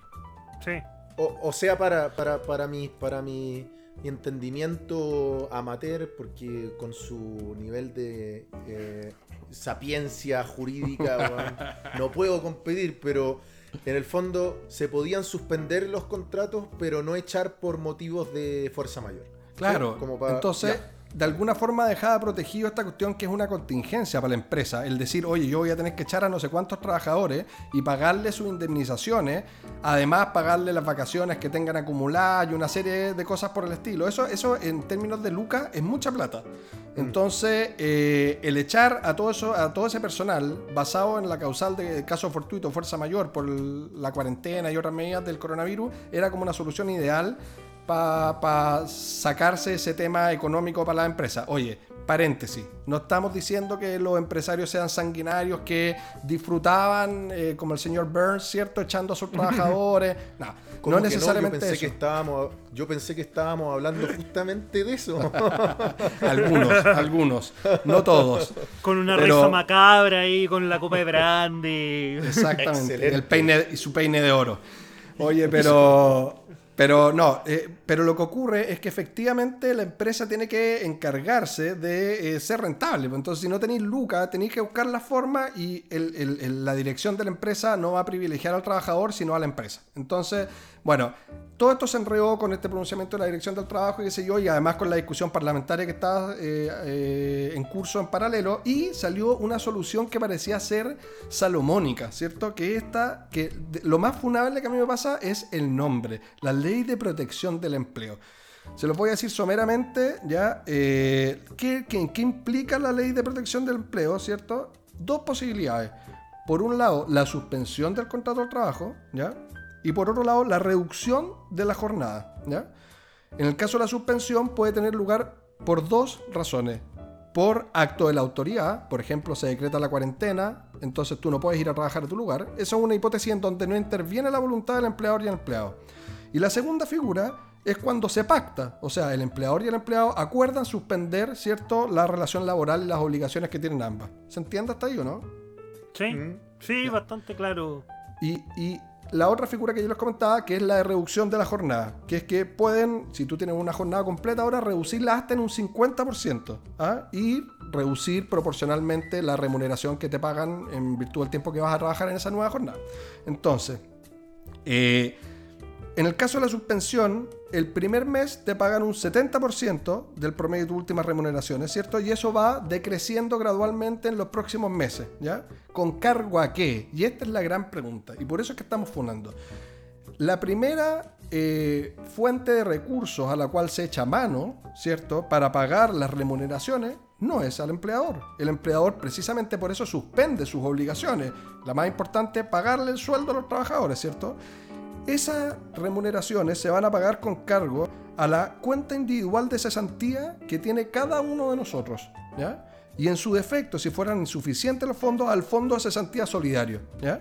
Speaker 4: sí.
Speaker 3: O, o sea, para, para, para, mi, para mi, mi entendimiento amateur, porque con su nivel de eh, sapiencia jurídica no puedo competir, pero en el fondo se podían suspender los contratos, pero no echar por motivos de fuerza mayor.
Speaker 2: Claro,
Speaker 3: ¿Sí? Como pa-
Speaker 2: entonces
Speaker 3: ya.
Speaker 2: De alguna forma dejaba protegido esta cuestión que es una contingencia para la empresa, el decir, oye, yo voy a tener que echar a no sé cuántos trabajadores y pagarle sus indemnizaciones, además pagarle las vacaciones que tengan acumuladas y una serie de cosas por el estilo. Eso, eso en términos de lucas es mucha plata. Entonces, eh, el echar a todo eso, a todo ese personal basado en la causal de caso fortuito, fuerza mayor por el- la cuarentena y otras medidas del coronavirus, era como una solución ideal para sacarse ese tema económico para la empresa. Oye, paréntesis, no estamos diciendo que los empresarios sean sanguinarios que disfrutaban, eh, como el señor Burns, ¿cierto? Echando a sus trabajadores. No,
Speaker 3: ¿Cómo
Speaker 2: no
Speaker 3: que
Speaker 2: necesariamente
Speaker 3: yo pensé
Speaker 2: eso.
Speaker 3: que estábamos, yo pensé que estábamos hablando justamente de eso.
Speaker 2: Algunos, algunos, no todos.
Speaker 4: Con una
Speaker 2: Pero-
Speaker 4: risa macabra ahí, con la copa de brandy.
Speaker 2: Exactamente.
Speaker 3: Excelente.
Speaker 2: El peine y su peine de oro. Oye, pero. Pero no, eh, pero lo que ocurre es que efectivamente la empresa tiene que encargarse de eh, ser rentable. pues Entonces, si no tenéis lucas, tenéis que buscar la forma y la dirección de la empresa no va a privilegiar al trabajador, sino a la empresa. Entonces, bueno, todo esto se enredó con este pronunciamiento de la dirección del trabajo y qué sé yo, y además con la discusión parlamentaria que está eh, eh, en curso en paralelo, y salió una solución que parecía ser salomónica, ¿cierto? Que esta, que lo más funable que a mí me pasa es el nombre, la ley de protección del empleo. Se los voy a decir someramente, ¿ya? Eh, ¿qué, qué, qué implica la ley de protección del empleo, ¿cierto? Dos posibilidades. Por un lado, la suspensión del contrato de trabajo, ¿ya? Y por otro lado, la reducción de la jornada, ¿ya? En el caso de la suspensión puede tener lugar por dos razones. Por acto de la autoridad, por ejemplo, se decreta la cuarentena, entonces tú no puedes ir a trabajar a tu lugar. Esa es una hipótesis en donde no interviene la voluntad del empleador y el empleado. Y la segunda figura es cuando se pacta, o sea, el empleador y el empleado acuerdan suspender, ¿cierto?, la relación laboral y las obligaciones que tienen ambas. ¿Se entiende hasta ahí o no?
Speaker 4: Sí,
Speaker 3: Mm.
Speaker 4: sí, bastante claro.
Speaker 2: Y, y la otra figura que yo les comentaba, que es la de reducción de la jornada, que es que pueden, si tú tienes una jornada completa ahora, reducirla hasta en un 50%, ¿ah? y reducir proporcionalmente la remuneración que te pagan en virtud del tiempo que vas a trabajar en esa nueva jornada. Entonces, eh, en el caso de la suspensión, el primer mes te pagan un 70% del promedio de tus últimas remuneraciones, ¿cierto? Y eso va decreciendo gradualmente en los próximos meses, ¿ya? ¿Con cargo a qué? Y esta es la gran pregunta, y por eso es que estamos fundando. La primera eh, fuente de recursos a la cual se echa mano, ¿cierto? Para pagar las remuneraciones, no es al empleador. El empleador precisamente por eso suspende sus obligaciones. La más importante, pagarle el sueldo a los trabajadores, ¿cierto? Esas remuneraciones se van a pagar con cargo a la cuenta individual de cesantía que tiene cada uno de nosotros, ¿ya? Y en su defecto, si fueran insuficientes los fondos, al fondo de cesantía solidario, ¿ya?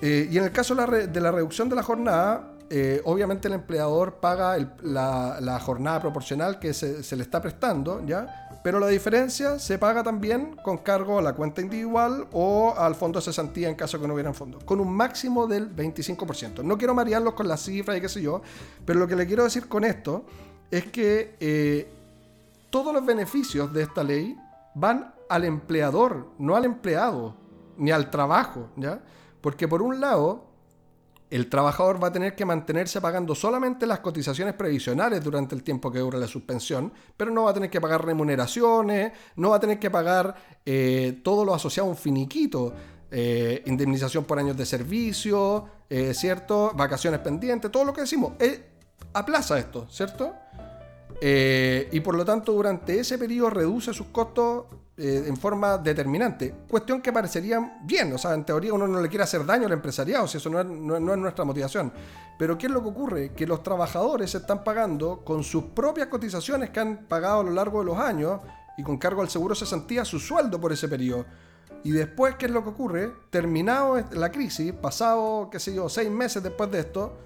Speaker 2: Eh, y en el caso de la, reducción de la jornada, eh, obviamente el empleador paga la jornada proporcional que se, se le está prestando, ¿ya? Pero la diferencia se paga también con cargo a la cuenta individual o al fondo de cesantía en caso que no hubieran fondos, con un máximo del 25%. No quiero marearlos con las cifras y qué sé yo, pero lo que le quiero decir con esto es que eh, todos los beneficios de esta ley van al empleador, no al empleado, ni al trabajo, ¿ya? Porque por un lado, el trabajador va a tener que mantenerse pagando solamente las cotizaciones previsionales durante el tiempo que dura la suspensión, pero no va a tener que pagar remuneraciones, no va a tener que pagar eh, todo lo asociado a un finiquito, eh, indemnización por años de servicio, eh, ¿cierto? Vacaciones pendientes, todo lo que decimos. Aplaza esto, ¿cierto? Y por lo tanto, durante ese periodo reduce sus costos eh, en forma determinante. Cuestión que parecería bien, o sea, en teoría uno no le quiere hacer daño al empresariado, si eso no es, no es- nuestra motivación. Pero ¿qué es lo que ocurre? Que los trabajadores están pagando con sus propias cotizaciones que han pagado a lo largo de los años y con cargo al seguro de cesantía su sueldo por ese periodo. Y después, ¿qué es lo que ocurre? Terminado la crisis, pasado, qué sé yo, seis meses después de esto,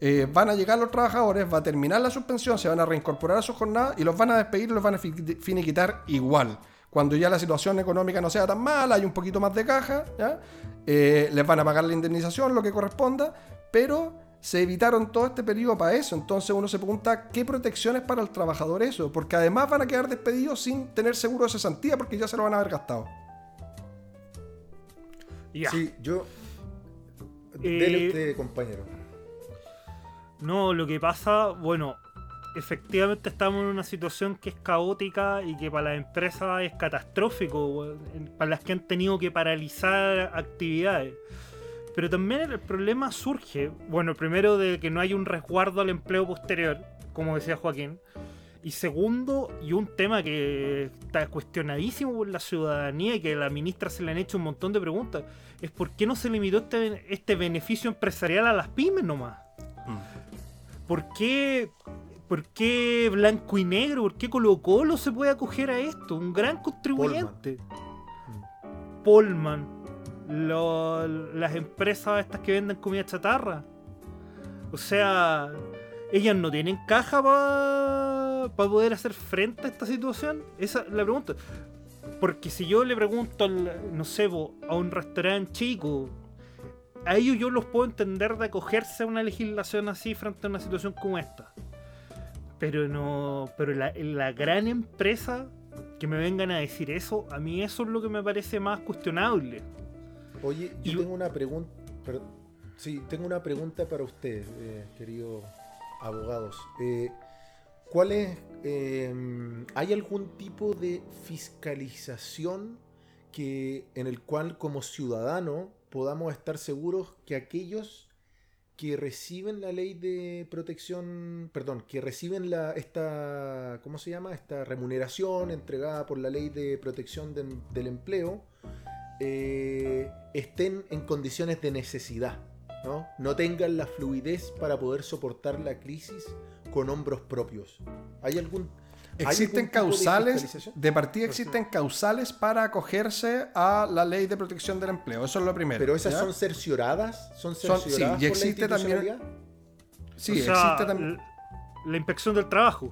Speaker 2: eh, van a llegar los trabajadores, va a terminar la suspensión, se van a reincorporar a su jornada y los van a despedir los van a fi- finiquitar igual. Cuando ya la situación económica no sea tan mala, hay un poquito más de caja, ¿ya? Eh, les van a pagar la indemnización, lo que corresponda, pero se evitaron todo este periodo para eso. Entonces uno se pregunta, ¿qué protección es para el trabajador eso? Porque además van a quedar despedidos sin tener seguro de cesantía porque ya se lo van a haber gastado.
Speaker 3: Sí, yo.
Speaker 4: Eh,
Speaker 3: Dele usted, compañero.
Speaker 4: No, lo que pasa, bueno, efectivamente estamos en una situación que es caótica y que para las empresas es catastrófico, para las que han tenido que paralizar actividades. Pero también el problema surge, bueno, primero de que no hay un resguardo al empleo posterior, como decía Joaquín, y segundo, y un tema que está cuestionadísimo por la ciudadanía y que a la ministra se le han hecho un montón de preguntas, es por qué no se limitó este, este beneficio empresarial a las pymes nomás. ¿Por qué, ¿Por qué blanco y negro? ¿Por qué Colo Colo se puede acoger a esto? Un gran contribuyente. Polman. Lo- las empresas estas que venden comida chatarra. O sea, ellas no tienen caja para poder hacer frente a esta situación. Esa es la pregunta. Porque si yo le pregunto, al, no sé, a un restaurante chico, a ellos yo los puedo entender de acogerse a una legislación así frente a una situación como esta. Pero no. Pero la, la gran empresa que me vengan a decir eso, a mí eso es lo que me parece más cuestionable.
Speaker 3: Oye, yo
Speaker 4: y-
Speaker 3: tengo una pregunta. Sí, tengo una pregunta para ustedes, eh, queridos abogados. Eh, ¿Cuál es. eh, ¿Hay algún tipo de fiscalización que, en el cual, como ciudadano, podamos estar seguros que aquellos que reciben la ley de protección, perdón, que reciben la, esta, ¿cómo se llama? Esta remuneración entregada por la ley de protección de- del empleo, eh, estén en condiciones de necesidad, ¿no? No tengan la fluidez para poder soportar la crisis con hombros propios. ¿Hay algún... ¿hay algún
Speaker 2: Existen
Speaker 3: de
Speaker 2: causales,
Speaker 3: fiscalización?
Speaker 2: de partida existen causales para acogerse a la ley de protección del empleo. Eso es lo primero.
Speaker 3: Pero esas
Speaker 2: ¿ya?
Speaker 3: son cercioradas, son
Speaker 2: Son- sí,
Speaker 3: cercioradas
Speaker 2: y
Speaker 3: por la
Speaker 2: existe también-? Sí,
Speaker 4: O sea,
Speaker 2: existe también.
Speaker 4: La inspección del trabajo.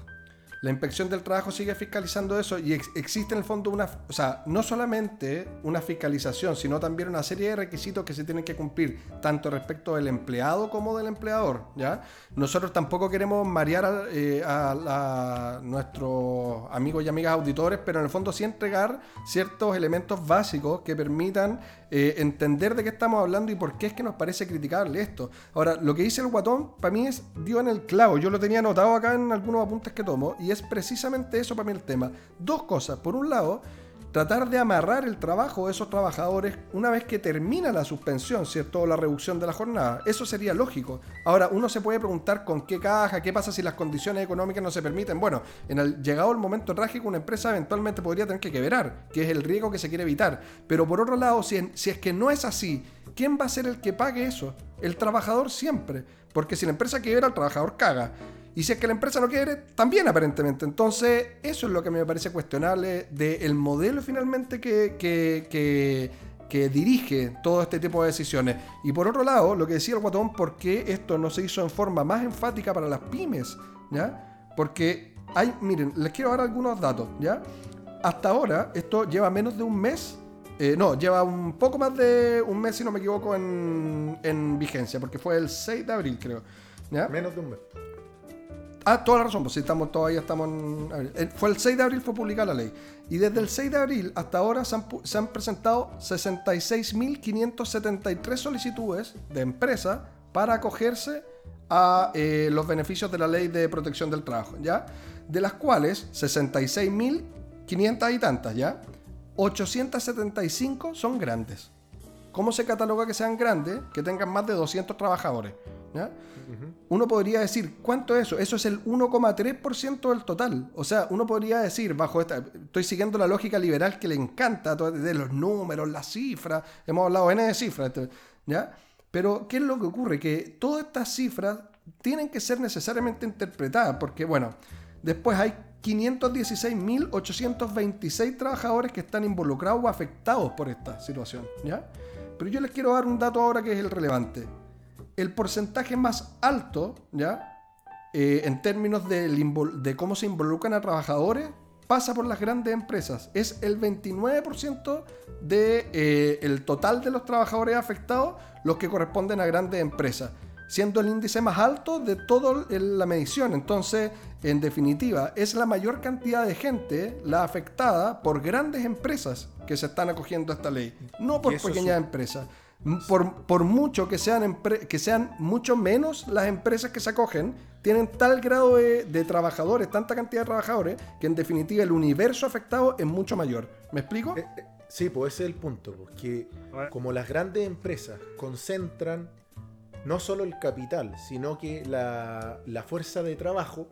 Speaker 2: La inspección del trabajo sigue fiscalizando eso y ex- existe en el fondo una, o sea, no solamente una fiscalización, sino también una serie de requisitos que se tienen que cumplir, tanto respecto del empleado como del empleador, ¿ya? Nosotros tampoco queremos marear a, eh, a nuestros amigos y amigas auditores, pero en el fondo sí entregar ciertos elementos básicos que permitan eh, entender de qué estamos hablando y por qué es que nos parece criticable esto. Ahora, lo que dice el guatón, para mí es dio en el clavo. Yo lo tenía anotado acá en algunos apuntes que tomo, y es precisamente eso para mí el tema. Dos cosas. Por un lado, tratar de amarrar el trabajo de esos trabajadores una vez que termina la suspensión, ¿cierto? O la reducción de la jornada. Eso sería lógico. Ahora, uno se puede preguntar con qué caja, qué pasa si las condiciones económicas no se permiten. Bueno, en el llegado el momento trágico, una empresa eventualmente podría tener que quebrar, que es el riesgo que se quiere evitar. Pero por otro lado, si, si es que no es así, ¿quién va a ser el que pague eso? El trabajador siempre. Porque si la empresa quiebra, el trabajador caga. Y si es que la empresa no quiere, también aparentemente. Entonces, eso es lo que me parece cuestionable del modelo finalmente que, que, que, dirige todo este tipo de decisiones. Y por otro lado, lo que decía el guatón, ¿por qué esto no se hizo en forma más enfática para las pymes? ¿Ya? Porque hay, miren, les quiero dar algunos datos, ¿ya? Hasta ahora, esto lleva menos de un mes eh, no, lleva un poco más de un mes, si no me equivoco, en, en, vigencia, porque fue el 6 de abril, creo. ¿Ya?
Speaker 3: Menos de un mes.
Speaker 2: Ah, toda la razón, pues si estamos todavía estamos en, Fue el 6 de abril fue publicada la ley. Y desde el 6 de abril hasta ahora se han, se han presentado 66.573 solicitudes de empresas para acogerse a eh, los beneficios de la ley de protección del trabajo, ¿ya? De las cuales 66.500 y tantas, ¿ya? 875 son grandes. ¿Cómo se cataloga que sean grandes? Que tengan más de 200 trabajadores. ¿Ya? Uno podría decir, ¿cuánto es eso? Eso es el 1,3% del total. O sea, uno podría decir, bajo esta, estoy siguiendo la lógica liberal que le encanta, de los números, las cifras, hemos hablado N de cifras, ¿ya? Pero, ¿qué es lo que ocurre? Que todas estas cifras tienen que ser necesariamente interpretadas, porque, bueno, después hay 516.826 trabajadores que están involucrados o afectados por esta situación, ¿ya? Pero yo les quiero dar un dato ahora que es el relevante. El porcentaje más alto, ¿ya? Eh, en términos de, de cómo se involucran a trabajadores, pasa por las grandes empresas. Es el 29% del de, eh, el total de los trabajadores afectados los que corresponden a grandes empresas siendo el índice más alto de toda la medición. Entonces, en definitiva, es la mayor cantidad de gente la afectada por grandes empresas que se están acogiendo a esta ley, no por pequeñas empresas. Por, por, mucho que sean, que sean mucho menos las empresas que se acogen, tienen tal grado de, de, trabajadores, tanta cantidad de trabajadores, que en definitiva el universo afectado es mucho mayor. ¿Me explico?
Speaker 3: Eh, eh, sí, pues ese es el punto, porque como las grandes empresas concentran no solo el capital, sino que la, la fuerza de trabajo,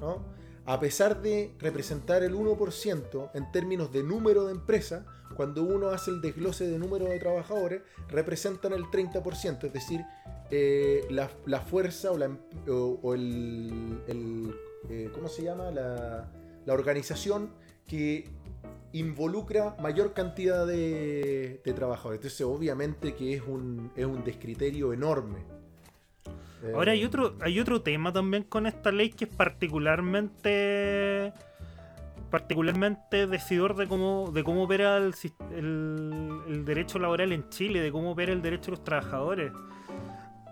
Speaker 3: ¿no? A pesar de representar el 1% en términos de número de empresas, cuando uno hace el desglose de número de trabajadores, representan el 30%, es decir, eh, la, fuerza o, la, o, o el, eh, ¿cómo se llama? La, la organización que involucra mayor cantidad de, de, trabajadores. Entonces, obviamente que es un, es un descriterio enorme.
Speaker 4: Ahora hay otro, hay otro tema también con esta ley que es particularmente particularmente decidor de cómo, de cómo opera el, el, el, derecho laboral en Chile, de cómo opera el derecho de los trabajadores.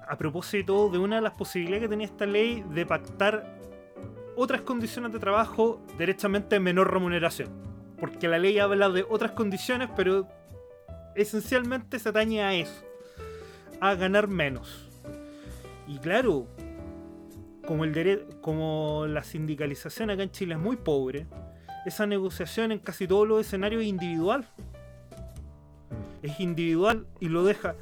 Speaker 4: A propósito de una de las posibilidades que tenía esta ley de pactar otras condiciones de trabajo derechamente menor remuneración porque la ley habla de otras condiciones, pero esencialmente se atañe a eso, a ganar menos. Y claro, como, el como la sindicalización acá en Chile es muy pobre, esa negociación en casi todos los escenarios es individual. Es individual y lo deja.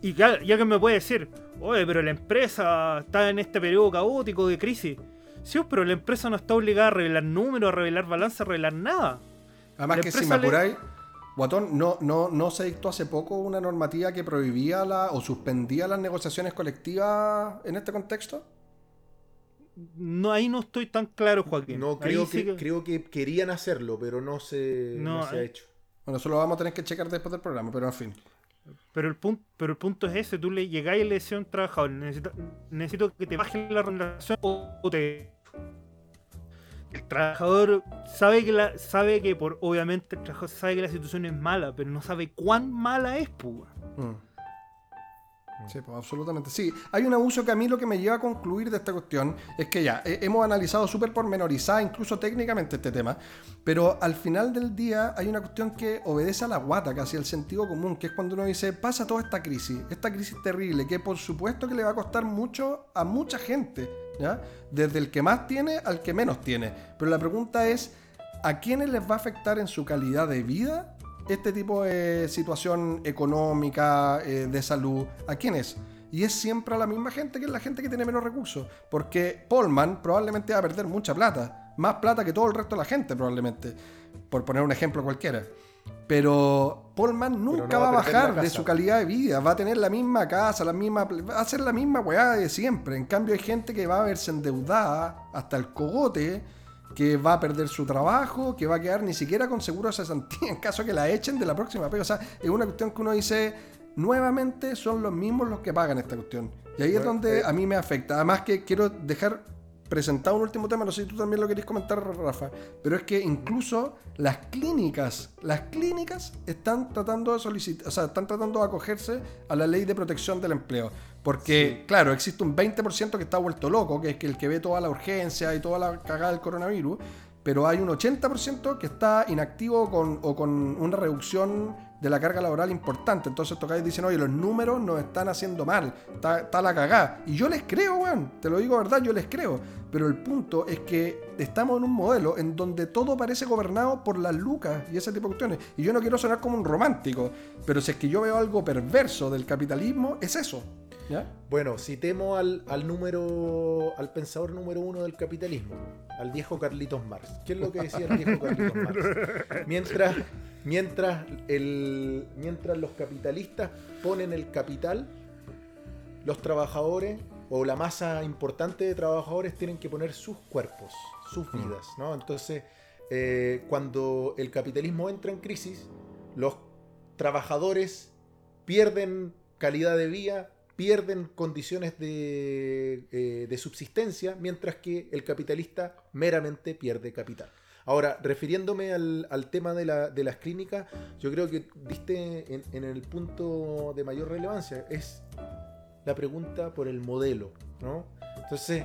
Speaker 4: Y ya, ya que me puede decir, oye, pero la empresa está en este periodo caótico de crisis. Sí, pero la empresa no está obligada a revelar números, a revelar balance, a revelar nada.
Speaker 2: Además que si me apuráis, Guatón, ¿no, no, ¿no se dictó hace poco una normativa que prohibía la, o suspendía las negociaciones colectivas en este contexto?
Speaker 4: No, ahí no estoy tan claro, Joaquín.
Speaker 3: No, creo, que, que... creo que querían hacerlo, pero no se, no, no se ha hecho.
Speaker 2: Bueno, eso lo vamos a tener que checar después del programa, pero en fin.
Speaker 4: Pero el punto, pero el punto es ese, tú le llegáis y le decís a un trabajador, necesito, necesito que te bajen la remuneración o te el trabajador sabe que la, sabe que por obviamente el trabajador sabe que la situación es mala, pero no sabe cuán mala es, pues.
Speaker 2: Sí, pues absolutamente. Sí, hay un abuso que a mí lo que me lleva a concluir de esta cuestión es que ya eh, hemos analizado súper pormenorizada, incluso técnicamente, este tema, pero al final del día hay una cuestión que obedece a la guata, casi al sentido común, que es cuando uno dice, pasa toda esta crisis, esta crisis terrible, que por supuesto que le va a costar mucho a mucha gente, ¿ya? Desde el que más tiene al que menos tiene. Pero la pregunta es, ¿a quiénes les va a afectar en su calidad de vida este tipo de situación económica, eh, de salud? ¿A quiénes? Y es siempre a la misma gente que es la gente que tiene menos recursos. Porque Polman probablemente va a perder mucha plata. Más plata que todo el resto de la gente probablemente. Por poner un ejemplo cualquiera. Pero Polman nunca
Speaker 3: no
Speaker 2: va a
Speaker 3: va
Speaker 2: bajar de su calidad de vida. Va a tener la misma casa, la misma. Va a ser la misma weá de siempre. En cambio, hay gente que va a verse endeudada hasta el cogote. Que va a perder su trabajo, que va a quedar ni siquiera con seguro de cesantía en caso que la echen de la próxima pega. O sea, es una cuestión que uno dice, nuevamente son los mismos los que pagan esta cuestión. Y ahí es donde
Speaker 3: eh,
Speaker 2: a mí me afecta. Además que quiero dejar presentado un último tema, no sé si tú también lo querés comentar, Rafa, pero es que incluso las clínicas, las clínicas están tratando de solicitar, o sea, están tratando de acogerse a la ley de protección del empleo. Porque, claro, existe un 20% que está vuelto loco, que es el que ve toda la urgencia y toda la cagada del coronavirus, pero hay un 80% que está inactivo con, o con una reducción de la carga laboral importante. Entonces tocáis dicen, oye, los números nos están haciendo mal, está, está la cagada. Y yo les creo, weón, te lo digo verdad, yo les creo. Pero el punto es que estamos en un modelo en donde todo parece gobernado por las lucas y ese tipo de cuestiones. Y yo no quiero sonar como un romántico, pero si es que yo veo algo perverso del capitalismo, es eso. ¿Ya?
Speaker 3: Bueno, citemos al, al número, al pensador número uno del capitalismo, al viejo Carlitos Marx. ¿Qué es lo que decía el viejo Carlitos Marx? Mientras, mientras, el, mientras los capitalistas ponen el capital, los trabajadores o la masa importante de trabajadores tienen que poner sus cuerpos, sus vidas, ¿no? Entonces, eh, cuando el capitalismo entra en crisis, los trabajadores pierden calidad de vida, pierden condiciones de, eh, de subsistencia, mientras que el capitalista meramente pierde capital. Ahora, refiriéndome al, tema de, la- de las clínicas, yo creo que diste en, el punto de mayor relevancia, es la pregunta por el modelo, ¿no? Entonces,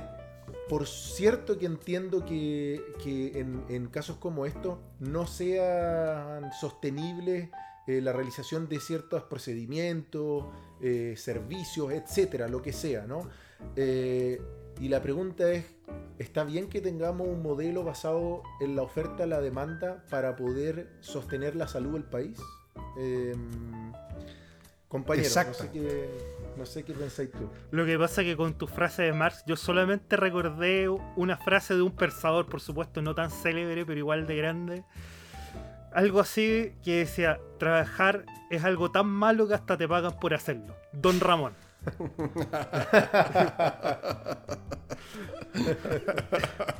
Speaker 3: por cierto que entiendo que, que en, en casos como estos no sean sostenibles eh, la realización de ciertos procedimientos, eh, servicios, etcétera, lo que sea, ¿no? Eh, y la pregunta es, ¿está bien que tengamos un modelo basado en la oferta y la demanda para poder sostener la salud del país? Eh, compañero, no
Speaker 2: Exacto.
Speaker 3: sé, qué, no sé qué pensáis tú.
Speaker 4: Lo que pasa que con tu frase de Marx, yo solamente recordé una frase de un pensador, por supuesto, no tan célebre, pero igual de grande. Algo así que decía, trabajar es algo tan malo que hasta te pagan por hacerlo. Don Ramón.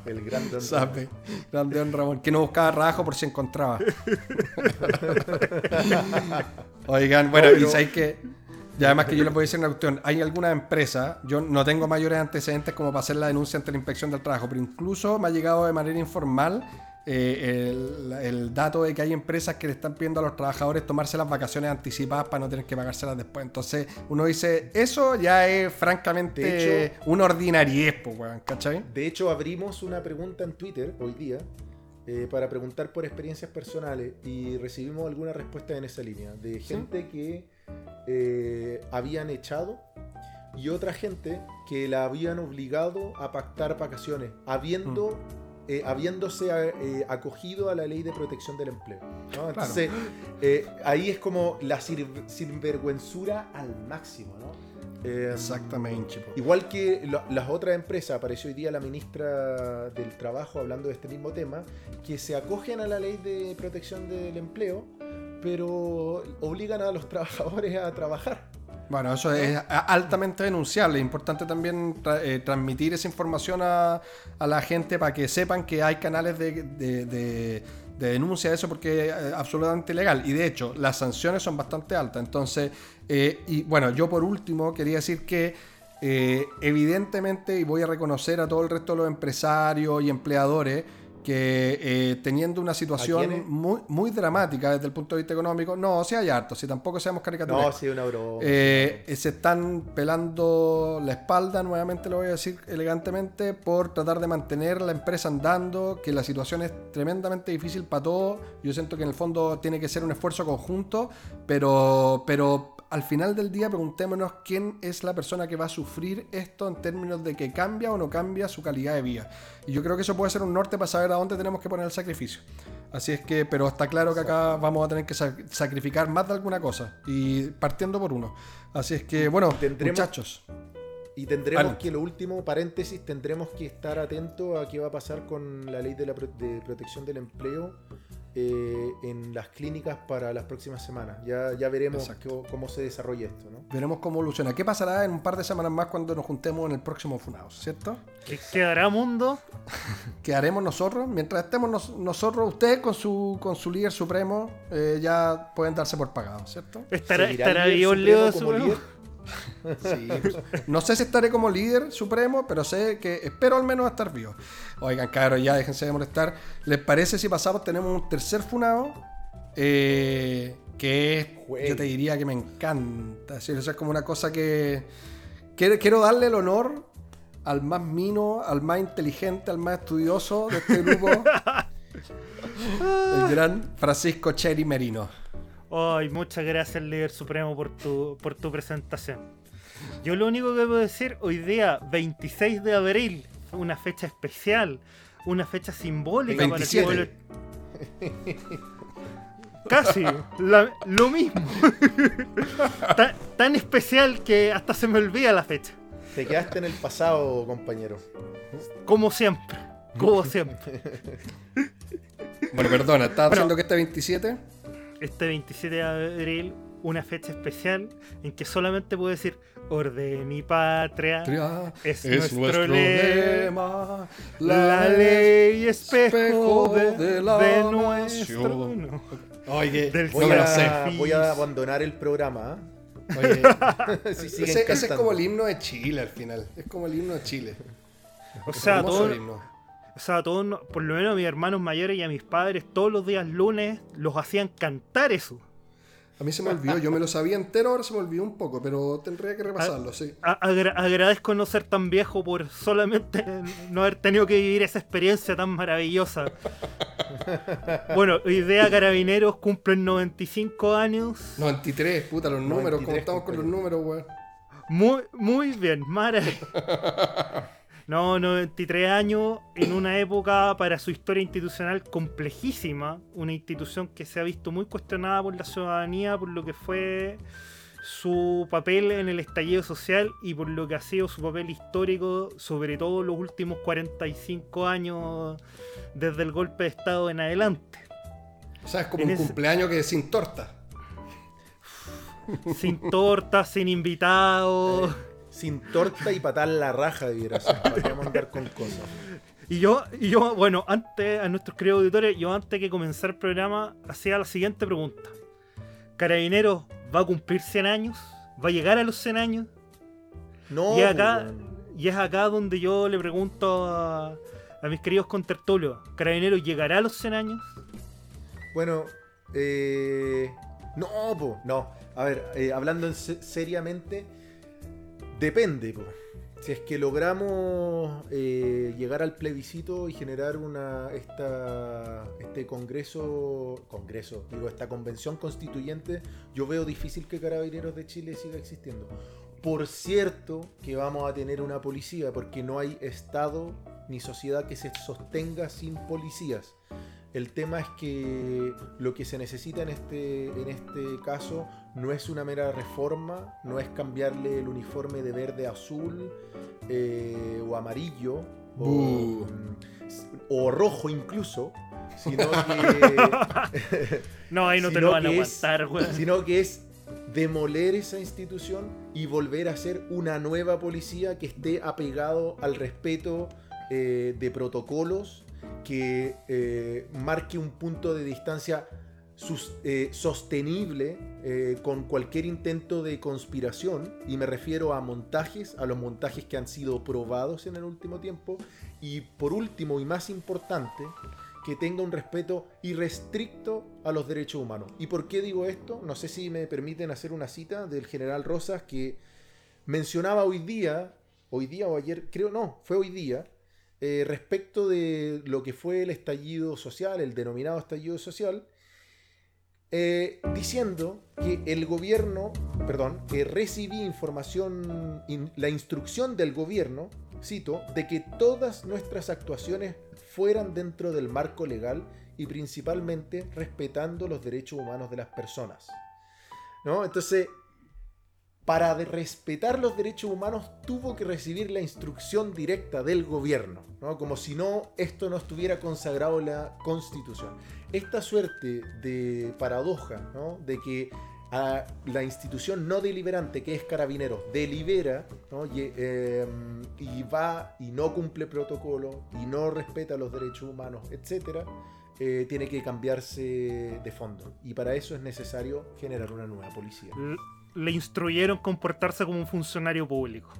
Speaker 3: El gran Don
Speaker 2: Sabe, grande don Ramón, que no buscaba trabajo por si encontraba. Oigan, bueno,
Speaker 3: No,
Speaker 2: y sabéis que. Y además que yo les voy a decir una cuestión. Hay alguna empresa, yo no tengo mayores antecedentes como para hacer la denuncia ante la inspección del trabajo, pero incluso me ha llegado de manera informal eh, el, el dato de que hay empresas que le están pidiendo a los trabajadores tomarse las vacaciones anticipadas para no tener que pagárselas después. Entonces uno dice, eso ya es francamente
Speaker 3: De hecho-
Speaker 2: una ordinariez, pues, weón, ¿cachai?
Speaker 3: De hecho, abrimos una pregunta en Twitter hoy día eh, para preguntar por experiencias personales y recibimos alguna respuesta en esa línea de gente que eh, habían echado y otra gente que la habían obligado a pactar vacaciones, habiendo, eh, habiéndose eh, acogido a la ley de protección del empleo. ¿no? Entonces, eh, ahí es como la sinvergüenzura al máximo, ¿no? Eh,
Speaker 2: Exactamente.
Speaker 3: Igual que lo- las otras empresas, apareció hoy día la ministra del Trabajo hablando de este mismo tema, que se acogen a la ley de protección del empleo, pero obligan a los trabajadores a trabajar.
Speaker 2: Bueno, eso es altamente denunciable. Es importante también eh, transmitir esa información a, la gente para que sepan que hay canales de, de- de- de denuncia de eso porque es eh, absolutamente ilegal. Y de hecho, las sanciones son bastante altas. Entonces, eh, y bueno, yo por último quería decir que evidentemente, y voy a reconocer a todo el resto de los empresarios y empleadores, que eh, teniendo una situación muy, muy dramática desde el punto de vista económico, no, si hay harto, si tampoco seamos caricaturas.
Speaker 3: No, sí, una broma.
Speaker 2: Eh, eh, se están pelando la espalda, nuevamente lo voy a decir elegantemente, por tratar de mantener la empresa andando, que la situación es tremendamente difícil para todos. Yo siento que en el fondo tiene que ser un esfuerzo conjunto, pero, pero al final del día preguntémonos quién es la persona que va a sufrir esto en términos de que cambia o no cambia su calidad de vida. Y yo creo que eso puede ser un norte para saber saber a dónde tenemos que poner el sacrificio. Así es que, pero está claro que acá vamos a tener que sa- sacrificar más de alguna cosa. Y partiendo por uno. Así es que, bueno,
Speaker 3: Tendremos-
Speaker 2: muchachos.
Speaker 3: Y tendremos
Speaker 2: Vale.
Speaker 3: que, lo último, paréntesis, tendremos que estar atentos a qué va a pasar con la ley de, la de protección del empleo eh, en las clínicas para las próximas semanas. Ya, ya veremos cómo se desarrolla esto, ¿no?
Speaker 2: Veremos cómo evoluciona. ¿Qué pasará en un par de semanas más cuando nos juntemos en el próximo Funados, ¿cierto?
Speaker 4: ¿Qué quedará mundo?
Speaker 2: ¿Qué haremos nosotros? Mientras estemos nos- nosotros, ustedes con su, con su líder supremo, eh, ya pueden darse por pagados, ¿cierto?
Speaker 4: ¿Estará,
Speaker 3: ¿Seguirá
Speaker 4: estará vivo el
Speaker 3: líder?
Speaker 2: Sí. No sé si estaré como líder supremo, pero sé que espero al menos estar vivo. Oigan, cabros, ya déjense de molestar. ¿Les parece si pasamos? Tenemos un tercer funado. eh, que es, yo te diría que me encanta. ¿sí? Es como una cosa que. Quiero, quiero darle el honor al más mino, al más inteligente, al más estudioso de este grupo. el gran Francisco Cheri Merino.
Speaker 4: Ay, muchas gracias, líder supremo, por tu, por tu presentación. Yo lo único que puedo decir, hoy día, 26 de abril, una fecha especial, una fecha simbólica
Speaker 2: 27.
Speaker 4: para el pueblo. Casi, la- lo mismo. tan, tan especial que hasta se me olvida la fecha.
Speaker 3: Te quedaste en el pasado, compañero.
Speaker 4: Como siempre, como siempre.
Speaker 2: Bueno, perdona, ¿estás
Speaker 4: Bueno.
Speaker 2: haciendo que este 27?
Speaker 4: Este 27 de abril, una fecha especial en que solamente puedo decir orden y patria. Es nuestro lema,
Speaker 2: La,
Speaker 4: La ley espejo de,
Speaker 2: de la
Speaker 4: de
Speaker 2: nación.
Speaker 4: nuestro. no.
Speaker 2: Oye,
Speaker 4: Del
Speaker 3: Voy, a,
Speaker 2: sé.
Speaker 3: voy a abandonar el programa.
Speaker 2: Oye,
Speaker 3: ¿ah? Si siguen
Speaker 2: ese, ese es como el himno de Chile al final. Es como el himno de Chile.
Speaker 4: O sea, todo,
Speaker 2: el himno.
Speaker 4: O sea, todos, por lo menos a mis hermanos mayores y a mis padres, todos los días lunes los hacían cantar eso.
Speaker 2: A mí se me olvidó, yo me lo sabía entero, ahora se me olvidó un poco, pero tendría que repasarlo, sí.
Speaker 4: A- agra- agradezco no ser tan viejo por solamente no haber tenido que vivir esa experiencia tan maravillosa. Bueno, hoy día Carabineros cumplen 95 años.
Speaker 2: 93, puta, los números, ¿cómo
Speaker 3: 93,
Speaker 2: estamos con los números, weón?
Speaker 4: Muy, muy bien, maravilloso. No, 93 años en una época para su historia institucional complejísima, una institución que se ha visto muy cuestionada por la ciudadanía por lo que fue su papel en el estallido social y por lo que ha sido su papel histórico, sobre todo los últimos 45 años desde el golpe de Estado en adelante.
Speaker 2: O sea, es como
Speaker 4: En
Speaker 2: un
Speaker 4: ese-
Speaker 2: cumpleaños que es sin torta.
Speaker 4: Sin tortas, sin invitados.
Speaker 3: Sin torta y patar la raja debiera ser. ¿Para qué vamos a andar con cosas?
Speaker 4: Y yo, y yo, bueno, antes, a nuestros queridos auditores, yo antes que comenzar el programa, hacía la siguiente pregunta. ¿Carabineros va a cumplir 100 años? ¿Va a llegar a los 100 años?
Speaker 3: No,
Speaker 4: y, acá,
Speaker 3: weón.
Speaker 4: y es acá donde yo le pregunto a, a mis queridos contertulios, ¿Carabineros llegará a los 100 años?
Speaker 3: Bueno, eh, no, po, no. A ver, eh, hablando en se- seriamente, depende, po. Si es que logramos eh, llegar al plebiscito y generar una esta, este congreso, congreso, digo, esta convención constituyente, yo veo difícil que Carabineros de Chile siga existiendo. Por cierto que vamos a tener una policía, porque no hay Estado ni sociedad que se sostenga sin policías. El tema es que lo que se necesita en este, en este caso no es una mera reforma, no es cambiarle el uniforme de verde a azul eh, o amarillo o, rojo incluso, sino que,
Speaker 4: No, ahí no te lo van a aguantar, weón.
Speaker 3: sino que es demoler esa institución y volver a ser una nueva policía que esté apegado al respeto eh, de protocolos, que eh, marque un punto de distancia sus- eh, sostenible eh, con cualquier intento de conspiración, y me refiero a montajes, a los montajes que han sido probados en el último tiempo, y por último y más importante, que tenga un respeto irrestricto a los derechos humanos. ¿Y por qué digo esto? No sé si me permiten hacer una cita del general Rosas que mencionaba hoy día, hoy día o ayer, creo no, fue hoy día, eh, respecto de lo que fue el estallido social, el denominado estallido social, eh, diciendo que el gobierno, perdón, que recibí información, in- la instrucción del gobierno, cito, de que todas nuestras actuaciones fueran dentro del marco legal y principalmente respetando los derechos humanos de las personas. ¿No? Entonces, para respetar los derechos humanos tuvo que recibir la instrucción directa del gobierno, ¿no? como si no esto no estuviera consagrado en la constitución. Esta suerte de paradoja, ¿no? de que la institución no deliberante que es Carabineros delibera ¿no? y, eh, y va y no cumple protocolo y no respeta los derechos humanos, etcétera, eh, tiene que cambiarse de fondo. Y para eso es necesario generar una nueva policía.
Speaker 4: Le instruyeron comportarse como un funcionario público.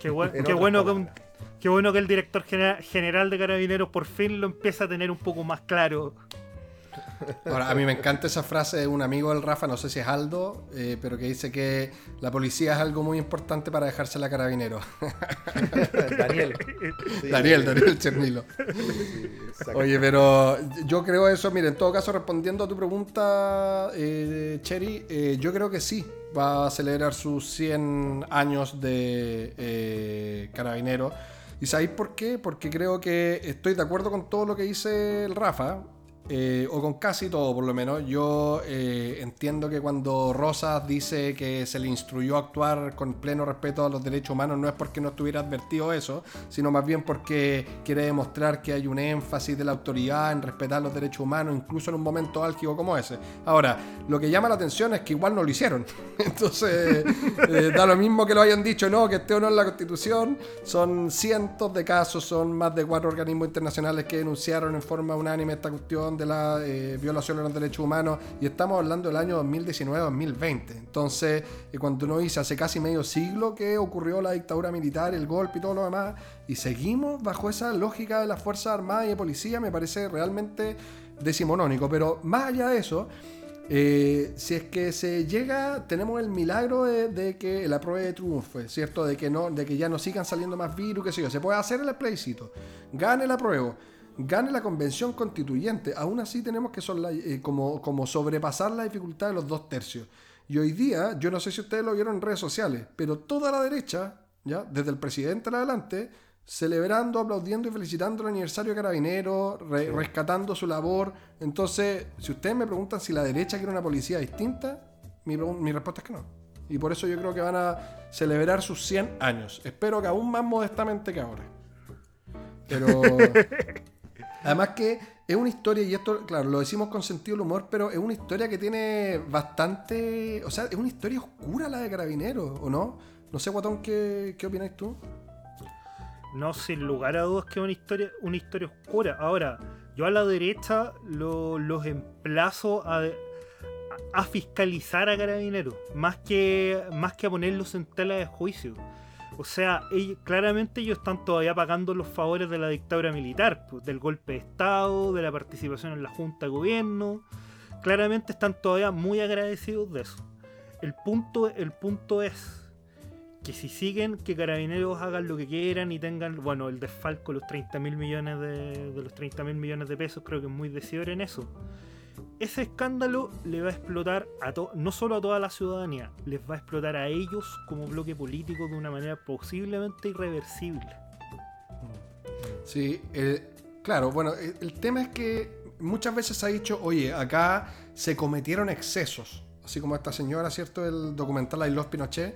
Speaker 4: Qué, bueno que un-
Speaker 3: palabras.
Speaker 4: qué bueno que el director genera- general de Carabineros por fin lo empieza a tener un poco más claro.
Speaker 2: Ahora, a mí me encanta esa frase de un amigo del Rafa, no sé si es Aldo, eh, pero que dice que la policía es algo muy importante para dejársela a carabinero.
Speaker 3: Daniel. Sí,
Speaker 2: Daniel, Daniel Chernilo.
Speaker 3: sí.
Speaker 2: Oye, pero yo creo eso, mire, en todo caso, respondiendo a tu pregunta, eh, Cherry, eh, yo creo que sí, va a celebrar sus 100 años de eh, carabinero. ¿Y sabéis por qué? Porque creo que estoy de acuerdo con todo lo que dice el Rafa, eh, o con casi todo por lo menos. Yo eh, entiendo que cuando Rosas dice que se le instruyó a actuar con pleno respeto a los derechos humanos, no es porque no estuviera advertido eso, sino más bien porque quiere demostrar que hay un énfasis de la autoridad en respetar los derechos humanos, incluso en un momento álgido como ese. Ahora, lo que llama la atención es que igual no lo hicieron. Entonces, eh, da lo mismo que lo hayan dicho, no, que esté o no en la Constitución. Son cientos de casos, son más de cuatro organismos internacionales que denunciaron en forma unánime esta cuestión de la eh, violación de los derechos humanos. Y estamos hablando del año 2019-2020. Entonces, eh, cuando uno dice hace casi medio siglo que ocurrió la dictadura militar, el golpe y todo lo demás, y seguimos bajo esa lógica de las Fuerzas Armadas y de Policía, me parece realmente decimonónico. Pero más allá de eso, eh, si es que se llega, tenemos el milagro de, de que la prueba triunfe, ¿cierto? De que, no, de que ya no sigan saliendo más virus, qué sé yo. Se puede hacer el plebiscito, gane la prueba, gane la convención constituyente. Aún así tenemos que eh, como, como sobrepasar la dificultad de los dos tercios. Y hoy día, yo no sé si ustedes lo vieron en redes sociales, pero toda la derecha, ya desde el presidente en adelante, celebrando, aplaudiendo y felicitando el aniversario de Carabineros, re- rescatando su labor. Entonces, si ustedes me preguntan si la derecha quiere una policía distinta, mi, mi respuesta es que no. Y por eso yo creo que van a celebrar sus 100 años. Espero que aún más modestamente que ahora. Pero... Además que es una historia, y esto, claro, lo decimos con sentido del humor, pero es una historia que tiene bastante... O sea, es una historia oscura la de Carabineros, ¿o no? No sé, Guatón, ¿qué, qué opináis tú?
Speaker 4: No, sin lugar a dudas que es una historia, una historia oscura. Ahora, yo a la derecha lo- los emplazo a, a fiscalizar a carabineros, más que, más que a ponerlos en tela de juicio. O sea, claramente ellos están todavía pagando los favores de la dictadura militar, pues, del golpe de Estado, de la participación en la Junta de Gobierno. Claramente están todavía muy agradecidos de eso. El punto, el punto es que si siguen, que Carabineros hagan lo que quieran y tengan, bueno, el desfalco, los 30 mil millones de, de los 30 mil millones de pesos, creo que es muy decidor en eso. Ese escándalo le va a explotar a to- no solo a toda la ciudadanía, les va a explotar a ellos como bloque político de una manera posiblemente irreversible.
Speaker 2: Sí, eh, claro, bueno, el, el tema es que muchas veces se ha dicho, oye, acá se cometieron excesos, así como esta señora, ¿cierto? El documental I Los Pinochet.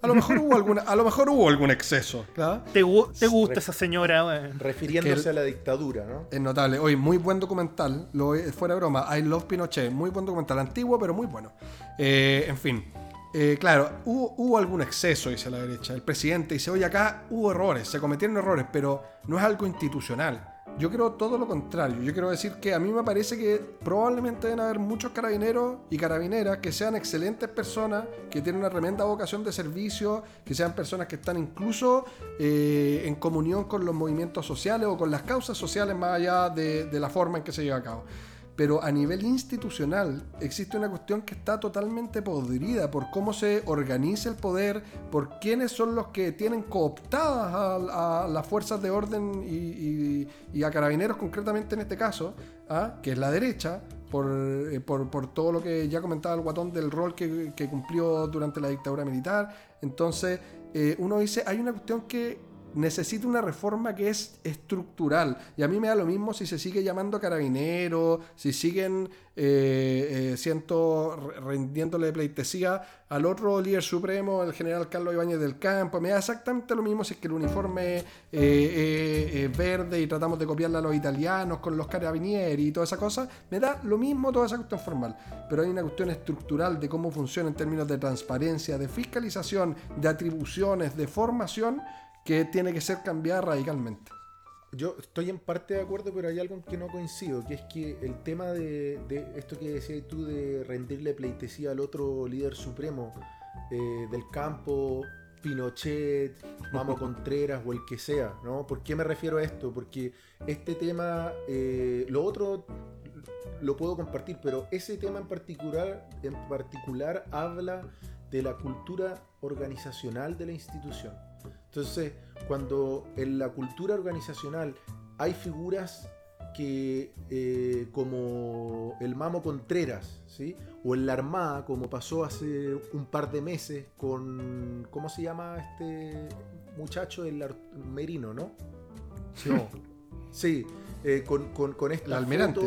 Speaker 2: A lo mejor hubo alguna, a lo mejor hubo algún exceso.
Speaker 4: ¿Te, gu- te gusta
Speaker 3: Re-
Speaker 4: esa señora?
Speaker 3: Refiriéndose
Speaker 2: Que
Speaker 3: a la dictadura, ¿no?
Speaker 2: Es notable. Oye, muy buen documental. Lo, fuera de broma, I Love Pinochet. Muy buen documental. Antiguo, pero muy bueno. Eh, en fin. Eh, claro, hubo, hubo algún exceso, dice la derecha. El presidente dice, oye, acá hubo errores, se cometieron errores, pero no es algo institucional. Yo creo todo lo contrario. Yo quiero decir que a mí me parece que probablemente deben haber muchos carabineros y carabineras que sean excelentes personas, que tienen una tremenda vocación de servicio, que sean personas que están incluso eh, en comunión con los movimientos sociales o con las causas sociales más allá de, de la forma en que se lleva a cabo. Pero a nivel institucional existe una cuestión que está totalmente podrida por cómo se organiza el poder, por quiénes son los que tienen cooptadas a, las fuerzas de orden y, a carabineros concretamente en este caso, ¿ah? que es la derecha, por, eh, por- por todo lo que ya comentaba el guatón del rol que, que cumplió durante la dictadura militar. Entonces, eh, uno dice, hay una cuestión que necesita una reforma que es estructural. Y a mí me da lo mismo si se sigue llamando carabineros, si siguen eh, eh, siento, rindiéndole pleitesía al otro líder supremo, el general Carlos Ibáñez del Campo. Me da exactamente lo mismo si es que el uniforme es verde y tratamos de copiarle a los italianos con los carabinieri y toda esa cosa. Me da lo mismo toda esa cuestión formal. Pero hay una cuestión estructural de cómo funciona en términos de transparencia, de fiscalización, de atribuciones, de formación que tiene que ser cambiada radicalmente.
Speaker 3: Yo estoy en parte de acuerdo, pero hay algo en que no coincido, que es que el tema de, esto que decías tú de rendirle pleitesía al otro líder supremo eh, del campo, Pinochet, Mamo Contreras o el que sea, ¿no? ¿Por qué me refiero a esto? Porque este tema, eh, lo otro lo puedo compartir, pero ese tema en particular, en particular habla de la cultura organizacional de la institución. Entonces, cuando en la cultura organizacional hay figuras que, eh, como el Mamo Contreras, ¿sí? o en la Armada, como pasó hace un par de meses con, ¿cómo se llama este muchacho? El Merino, ¿no? Sí, eh, con, con, con esta
Speaker 2: el almirante.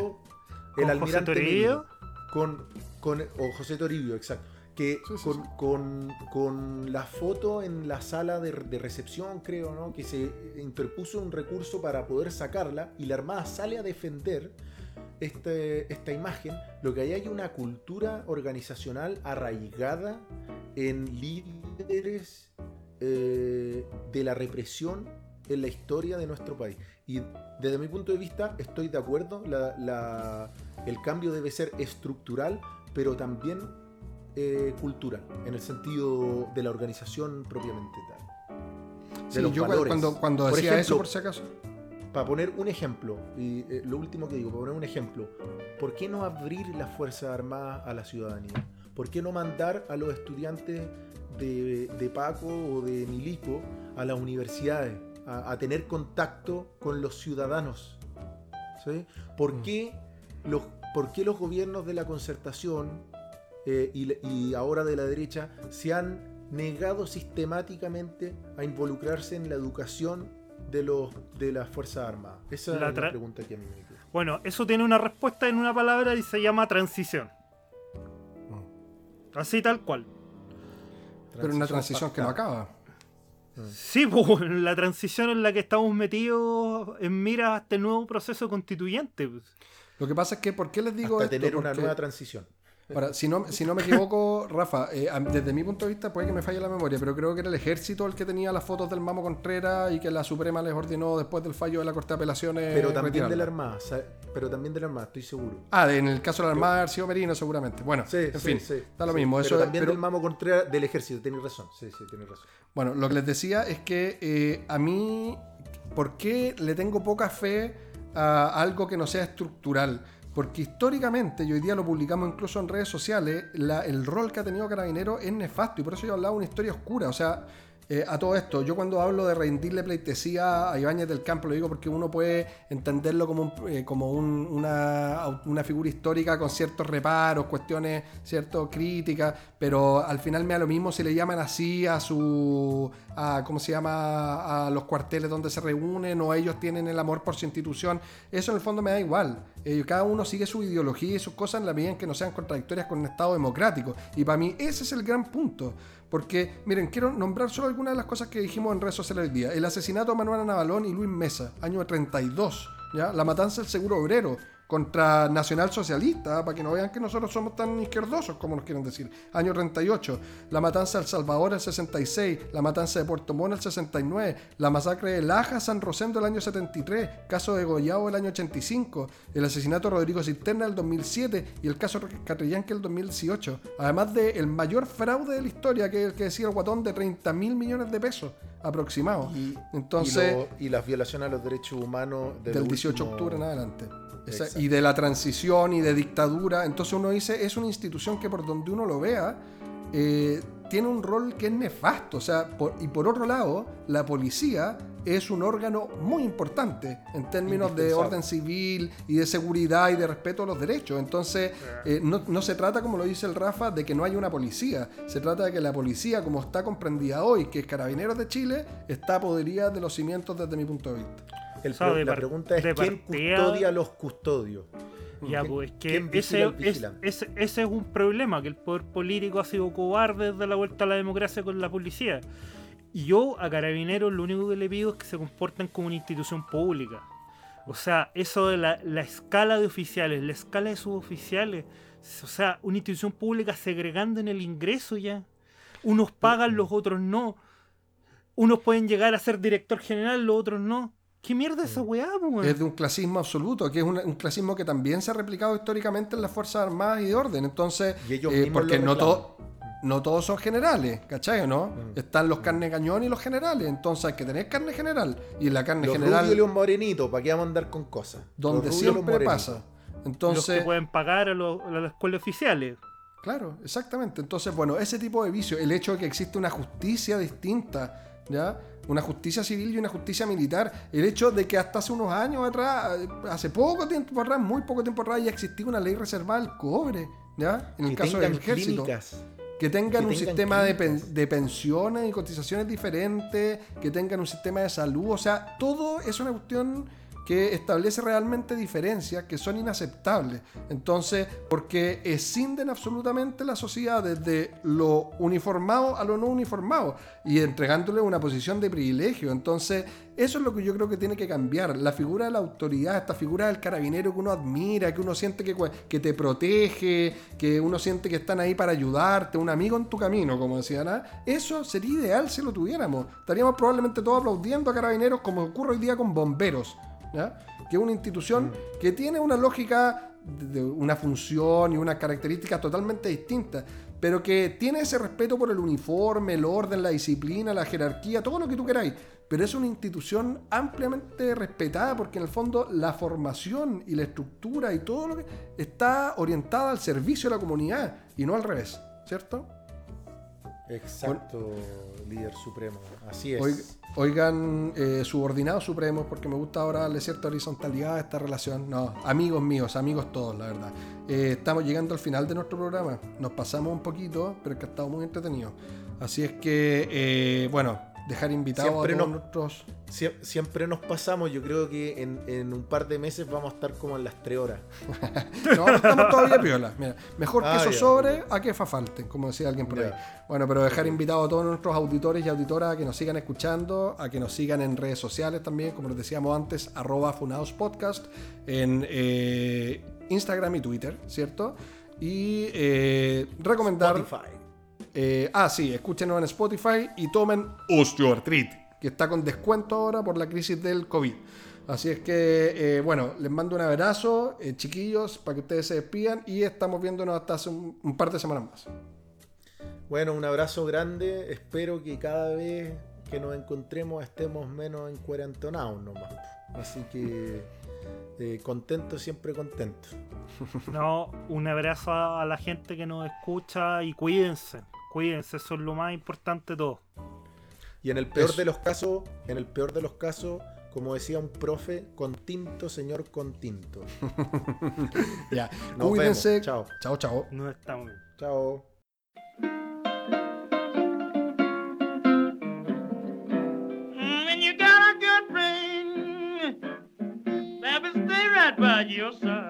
Speaker 3: el almirante Merino, con, con, o José Toribio, exacto que con, la foto en la sala de, recepción, creo, ¿no? que se interpuso un recurso para poder sacarla y la Armada sale a defender este, esta imagen, lo que hay hay una cultura organizacional arraigada en líderes eh, de la represión en la historia de nuestro país. Y desde mi punto de vista estoy de acuerdo, el cambio debe ser estructural, pero también eh, cultural, en el sentido de la organización propiamente tal.
Speaker 2: De los yo cuando, cuando decía eso, por si acaso.
Speaker 3: Para poner un ejemplo, y eh, lo último que digo, para poner un ejemplo, ¿por qué no abrir las Fuerzas Armadas a la ciudadanía? ¿Por qué no mandar a los estudiantes de, Paco o de Milico a las universidades a, tener contacto con los ciudadanos? ¿Por, mm. qué los, ¿Por qué los gobiernos de la concertación eh, y, ahora de la derecha se han negado sistemáticamente a involucrarse en la educación de, los, de las Fuerzas Armadas? Esa es la pregunta que a mí me queda.
Speaker 4: Bueno, eso tiene una respuesta en una palabra y se llama transición. Mm. Así tal cual.
Speaker 2: Pero una transición que no acaba.
Speaker 4: Mm. Sí, pues, la transición en la que estamos metidos en mira a este nuevo proceso constituyente. Pues.
Speaker 2: Lo que pasa es que, ¿por qué les digo
Speaker 3: Hasta tener una nueva transición.
Speaker 2: Ahora, si no, si no me equivoco, Rafa, eh, desde mi punto de vista puede que me falle la memoria, pero creo que era el ejército el que tenía las fotos del Mamo Contreras y que la Suprema les ordenó después del fallo de la Corte de Apelaciones.
Speaker 3: Pero también de la Armada, pero también de la Armada, estoy seguro.
Speaker 2: Ah, en el caso de la Armada, sido Merino, seguramente. Bueno, en fin, está lo mismo.
Speaker 3: Pero también del Mamo Contreras del ejército, tienes razón. Sí, sí, tienes razón.
Speaker 2: Bueno, lo que les decía es que eh, a mí, ¿por qué le tengo poca fe a algo que no sea estructural? Porque históricamente, y hoy día lo publicamos incluso en redes sociales, el rol que ha tenido Carabinero es nefasto y por eso yo hablaba de una historia oscura. O sea, eh, a todo esto. Yo cuando hablo de rendirle pleitesía a Ibáñez del Campo, lo digo porque uno puede entenderlo como, eh, como una, una, figura histórica con ciertos reparos, cuestiones, cierto, críticas, pero al final me da lo mismo si le llaman así a su, a, ¿cómo se llama?, a los cuarteles donde se reúnen o ellos tienen el amor por su institución. Eso en el fondo me da igual. Eh, cada uno sigue su ideología y sus cosas en la medida en que no sean contradictorias con un Estado democrático. Y para mí ese es el gran punto. Porque, miren, quiero nombrar solo algunas de las cosas que dijimos en redes sociales el día. El asesinato de Manuel Navalón y Luis Mesa, año 32. ¿ya? La matanza del seguro obrero, contra Nacional Socialista, para que no vean que nosotros somos tan izquierdosos como nos quieren decir. Año 38, la matanza de El Salvador el 66, la matanza de Puerto Montt el 69, la masacre de Laja San Rosendo el año 73, caso de Goyao el año 85, el asesinato de Rodrigo Cisterna el 2007 y el caso Catrillanque el 2018. Además del el mayor fraude de la historia, que es el que decía el guatón, de 30 mil millones de pesos aproximados. Y, Entonces,
Speaker 3: y, las violaciones a los derechos humanos
Speaker 2: del, 18 de octubre en adelante y de la transición y de dictadura. Entonces uno dice, es una institución que por donde uno lo vea, eh, tiene un rol que es nefasto. O sea, por- y por otro lado, la policía es un órgano muy importante en términos de orden civil y de seguridad y de respeto a los derechos. Entonces, eh, no, no se trata, como lo dice el Rafa, de que no haya una policía. Se trata de que la policía, como está comprendida hoy, que es Carabineros de Chile, está podrida de los cimientos desde mi punto de vista.
Speaker 3: El
Speaker 4: O sea,
Speaker 3: pro-
Speaker 4: de
Speaker 3: la pregunta es quién
Speaker 4: partida-
Speaker 3: custodia a los custodios.
Speaker 4: Ya,
Speaker 3: ¿Quién-
Speaker 4: pues que ese, es- ese, ese es un problema, que el poder político ha sido cobarde desde la vuelta a la democracia con la policía. Y yo a Carabineros lo único que le pido es que se comporten como una institución pública. O sea, eso de la, la escala de oficiales, la escala de suboficiales, o sea, una institución pública segregando en el ingreso ya. Unos pagan, los otros no. Unos pueden llegar a ser director general, los otros no. ¿Qué mierda es esa weá, weón?
Speaker 2: Es de un clasismo absoluto, que es un, un clasismo que también se ha replicado históricamente en las Fuerzas Armadas y de orden. Entonces,
Speaker 3: Y ellos
Speaker 2: eh, porque no, to- no todos son generales, ¿cachai o no?
Speaker 3: Mm.
Speaker 2: Están los carne cañón y los generales. Entonces hay que tener carne general. Y en la carne
Speaker 3: Los
Speaker 2: general,
Speaker 3: rubios y los morenitos, ¿para qué vamos a andar con cosas? Los
Speaker 2: donde
Speaker 3: los
Speaker 2: siempre pasa.
Speaker 4: los
Speaker 2: Entonces,
Speaker 4: que pueden pagar a, los- a las escuelas oficiales.
Speaker 2: Claro, exactamente. Entonces, bueno, ese tipo de vicio, el hecho de que existe una justicia distinta, ¿ya? Una justicia civil y una justicia militar, el hecho de que hasta hace unos años atrás, hace poco tiempo atrás, muy poco tiempo atrás, ya existía una ley reservada al cobre, ¿ya? En el
Speaker 3: Que
Speaker 2: caso del ejército.
Speaker 3: clínicas.
Speaker 2: Que tengan
Speaker 3: que
Speaker 2: un
Speaker 3: tengan
Speaker 2: sistema de, pen- de pensiones y cotizaciones diferentes, que tengan un sistema de salud, o sea, todo es una cuestión que establece realmente diferencias que son inaceptables. Entonces, porque escinden absolutamente la sociedad desde lo uniformado a lo no uniformado y entregándole una posición de privilegio. Entonces, eso es lo que yo creo que tiene que cambiar. La figura de la autoridad, esta figura del carabinero que uno admira, que uno siente que, que te protege, que uno siente que están ahí para ayudarte, un amigo en tu camino, como decían. ¿ah? Eso sería ideal si lo tuviéramos. Estaríamos probablemente todos aplaudiendo a carabineros como ocurre hoy día con bomberos. ¿Ya? Que es una institución que tiene una lógica, de- una función y unas características totalmente distintas, pero que tiene ese respeto por el uniforme, el orden, la disciplina, la jerarquía, todo lo que tú queráis. Pero es una institución ampliamente respetada porque en el fondo la formación y la estructura y todo lo que está orientada al servicio de la comunidad y no al revés, ¿cierto?
Speaker 3: Exacto, líder supremo. Así es.
Speaker 2: Oig- Oigan, eh, subordinados supremos, porque me gusta ahora darle cierta horizontalidad a esta relación. No, amigos míos, amigos todos, la verdad. Eh, estamos llegando al final de nuestro programa. Nos pasamos un poquito, pero es que ha estado muy entretenido. Así es que, eh, bueno, dejar invitados
Speaker 3: Siempre
Speaker 2: a todos
Speaker 3: nos-
Speaker 2: nuestros.
Speaker 3: Sie- siempre nos pasamos, yo creo que en, en un par de meses vamos a estar como en las 3 horas.
Speaker 2: No, estamos todavía piola. Mira, mejor que
Speaker 3: Ah,
Speaker 2: eso
Speaker 3: ya.
Speaker 2: sobre a que fa falten, como decía alguien por ahí. Bueno, pero dejar invitados a todos nuestros auditores y auditoras a que nos sigan escuchando, a que nos sigan en redes sociales también, como les decíamos antes, arroba Funados Podcast, en eh, Instagram y Twitter, ¿cierto? Y eh, recomendar...
Speaker 3: Spotify.
Speaker 2: Eh, ah, sí, escúchenos en Spotify y tomen osteoartritis, que está con descuento ahora por la crisis del COVID. Así es que, eh, bueno, les mando un abrazo, eh, chiquillos, para que ustedes se despidan y estamos viéndonos hasta hace un, un par de semanas más.
Speaker 3: Bueno, un abrazo grande. Espero que cada vez que nos encontremos estemos menos encuarentonados nomás. Así que eh, contento, siempre contento.
Speaker 4: No, un abrazo a la gente que nos escucha y cuídense. Cuídense, eso es lo más importante de todo.
Speaker 3: Y en el peor
Speaker 2: Eso.
Speaker 3: de los casos, en el peor de los casos, como decía un profe, con tinto, señor, con tinto.
Speaker 2: Ya,
Speaker 3: Nos
Speaker 2: cuídense.
Speaker 3: vemos. Chao.
Speaker 2: Chao, chao.
Speaker 4: No estamos bien.
Speaker 3: Chao.
Speaker 1: When you got a good friend, that will stay right by your side.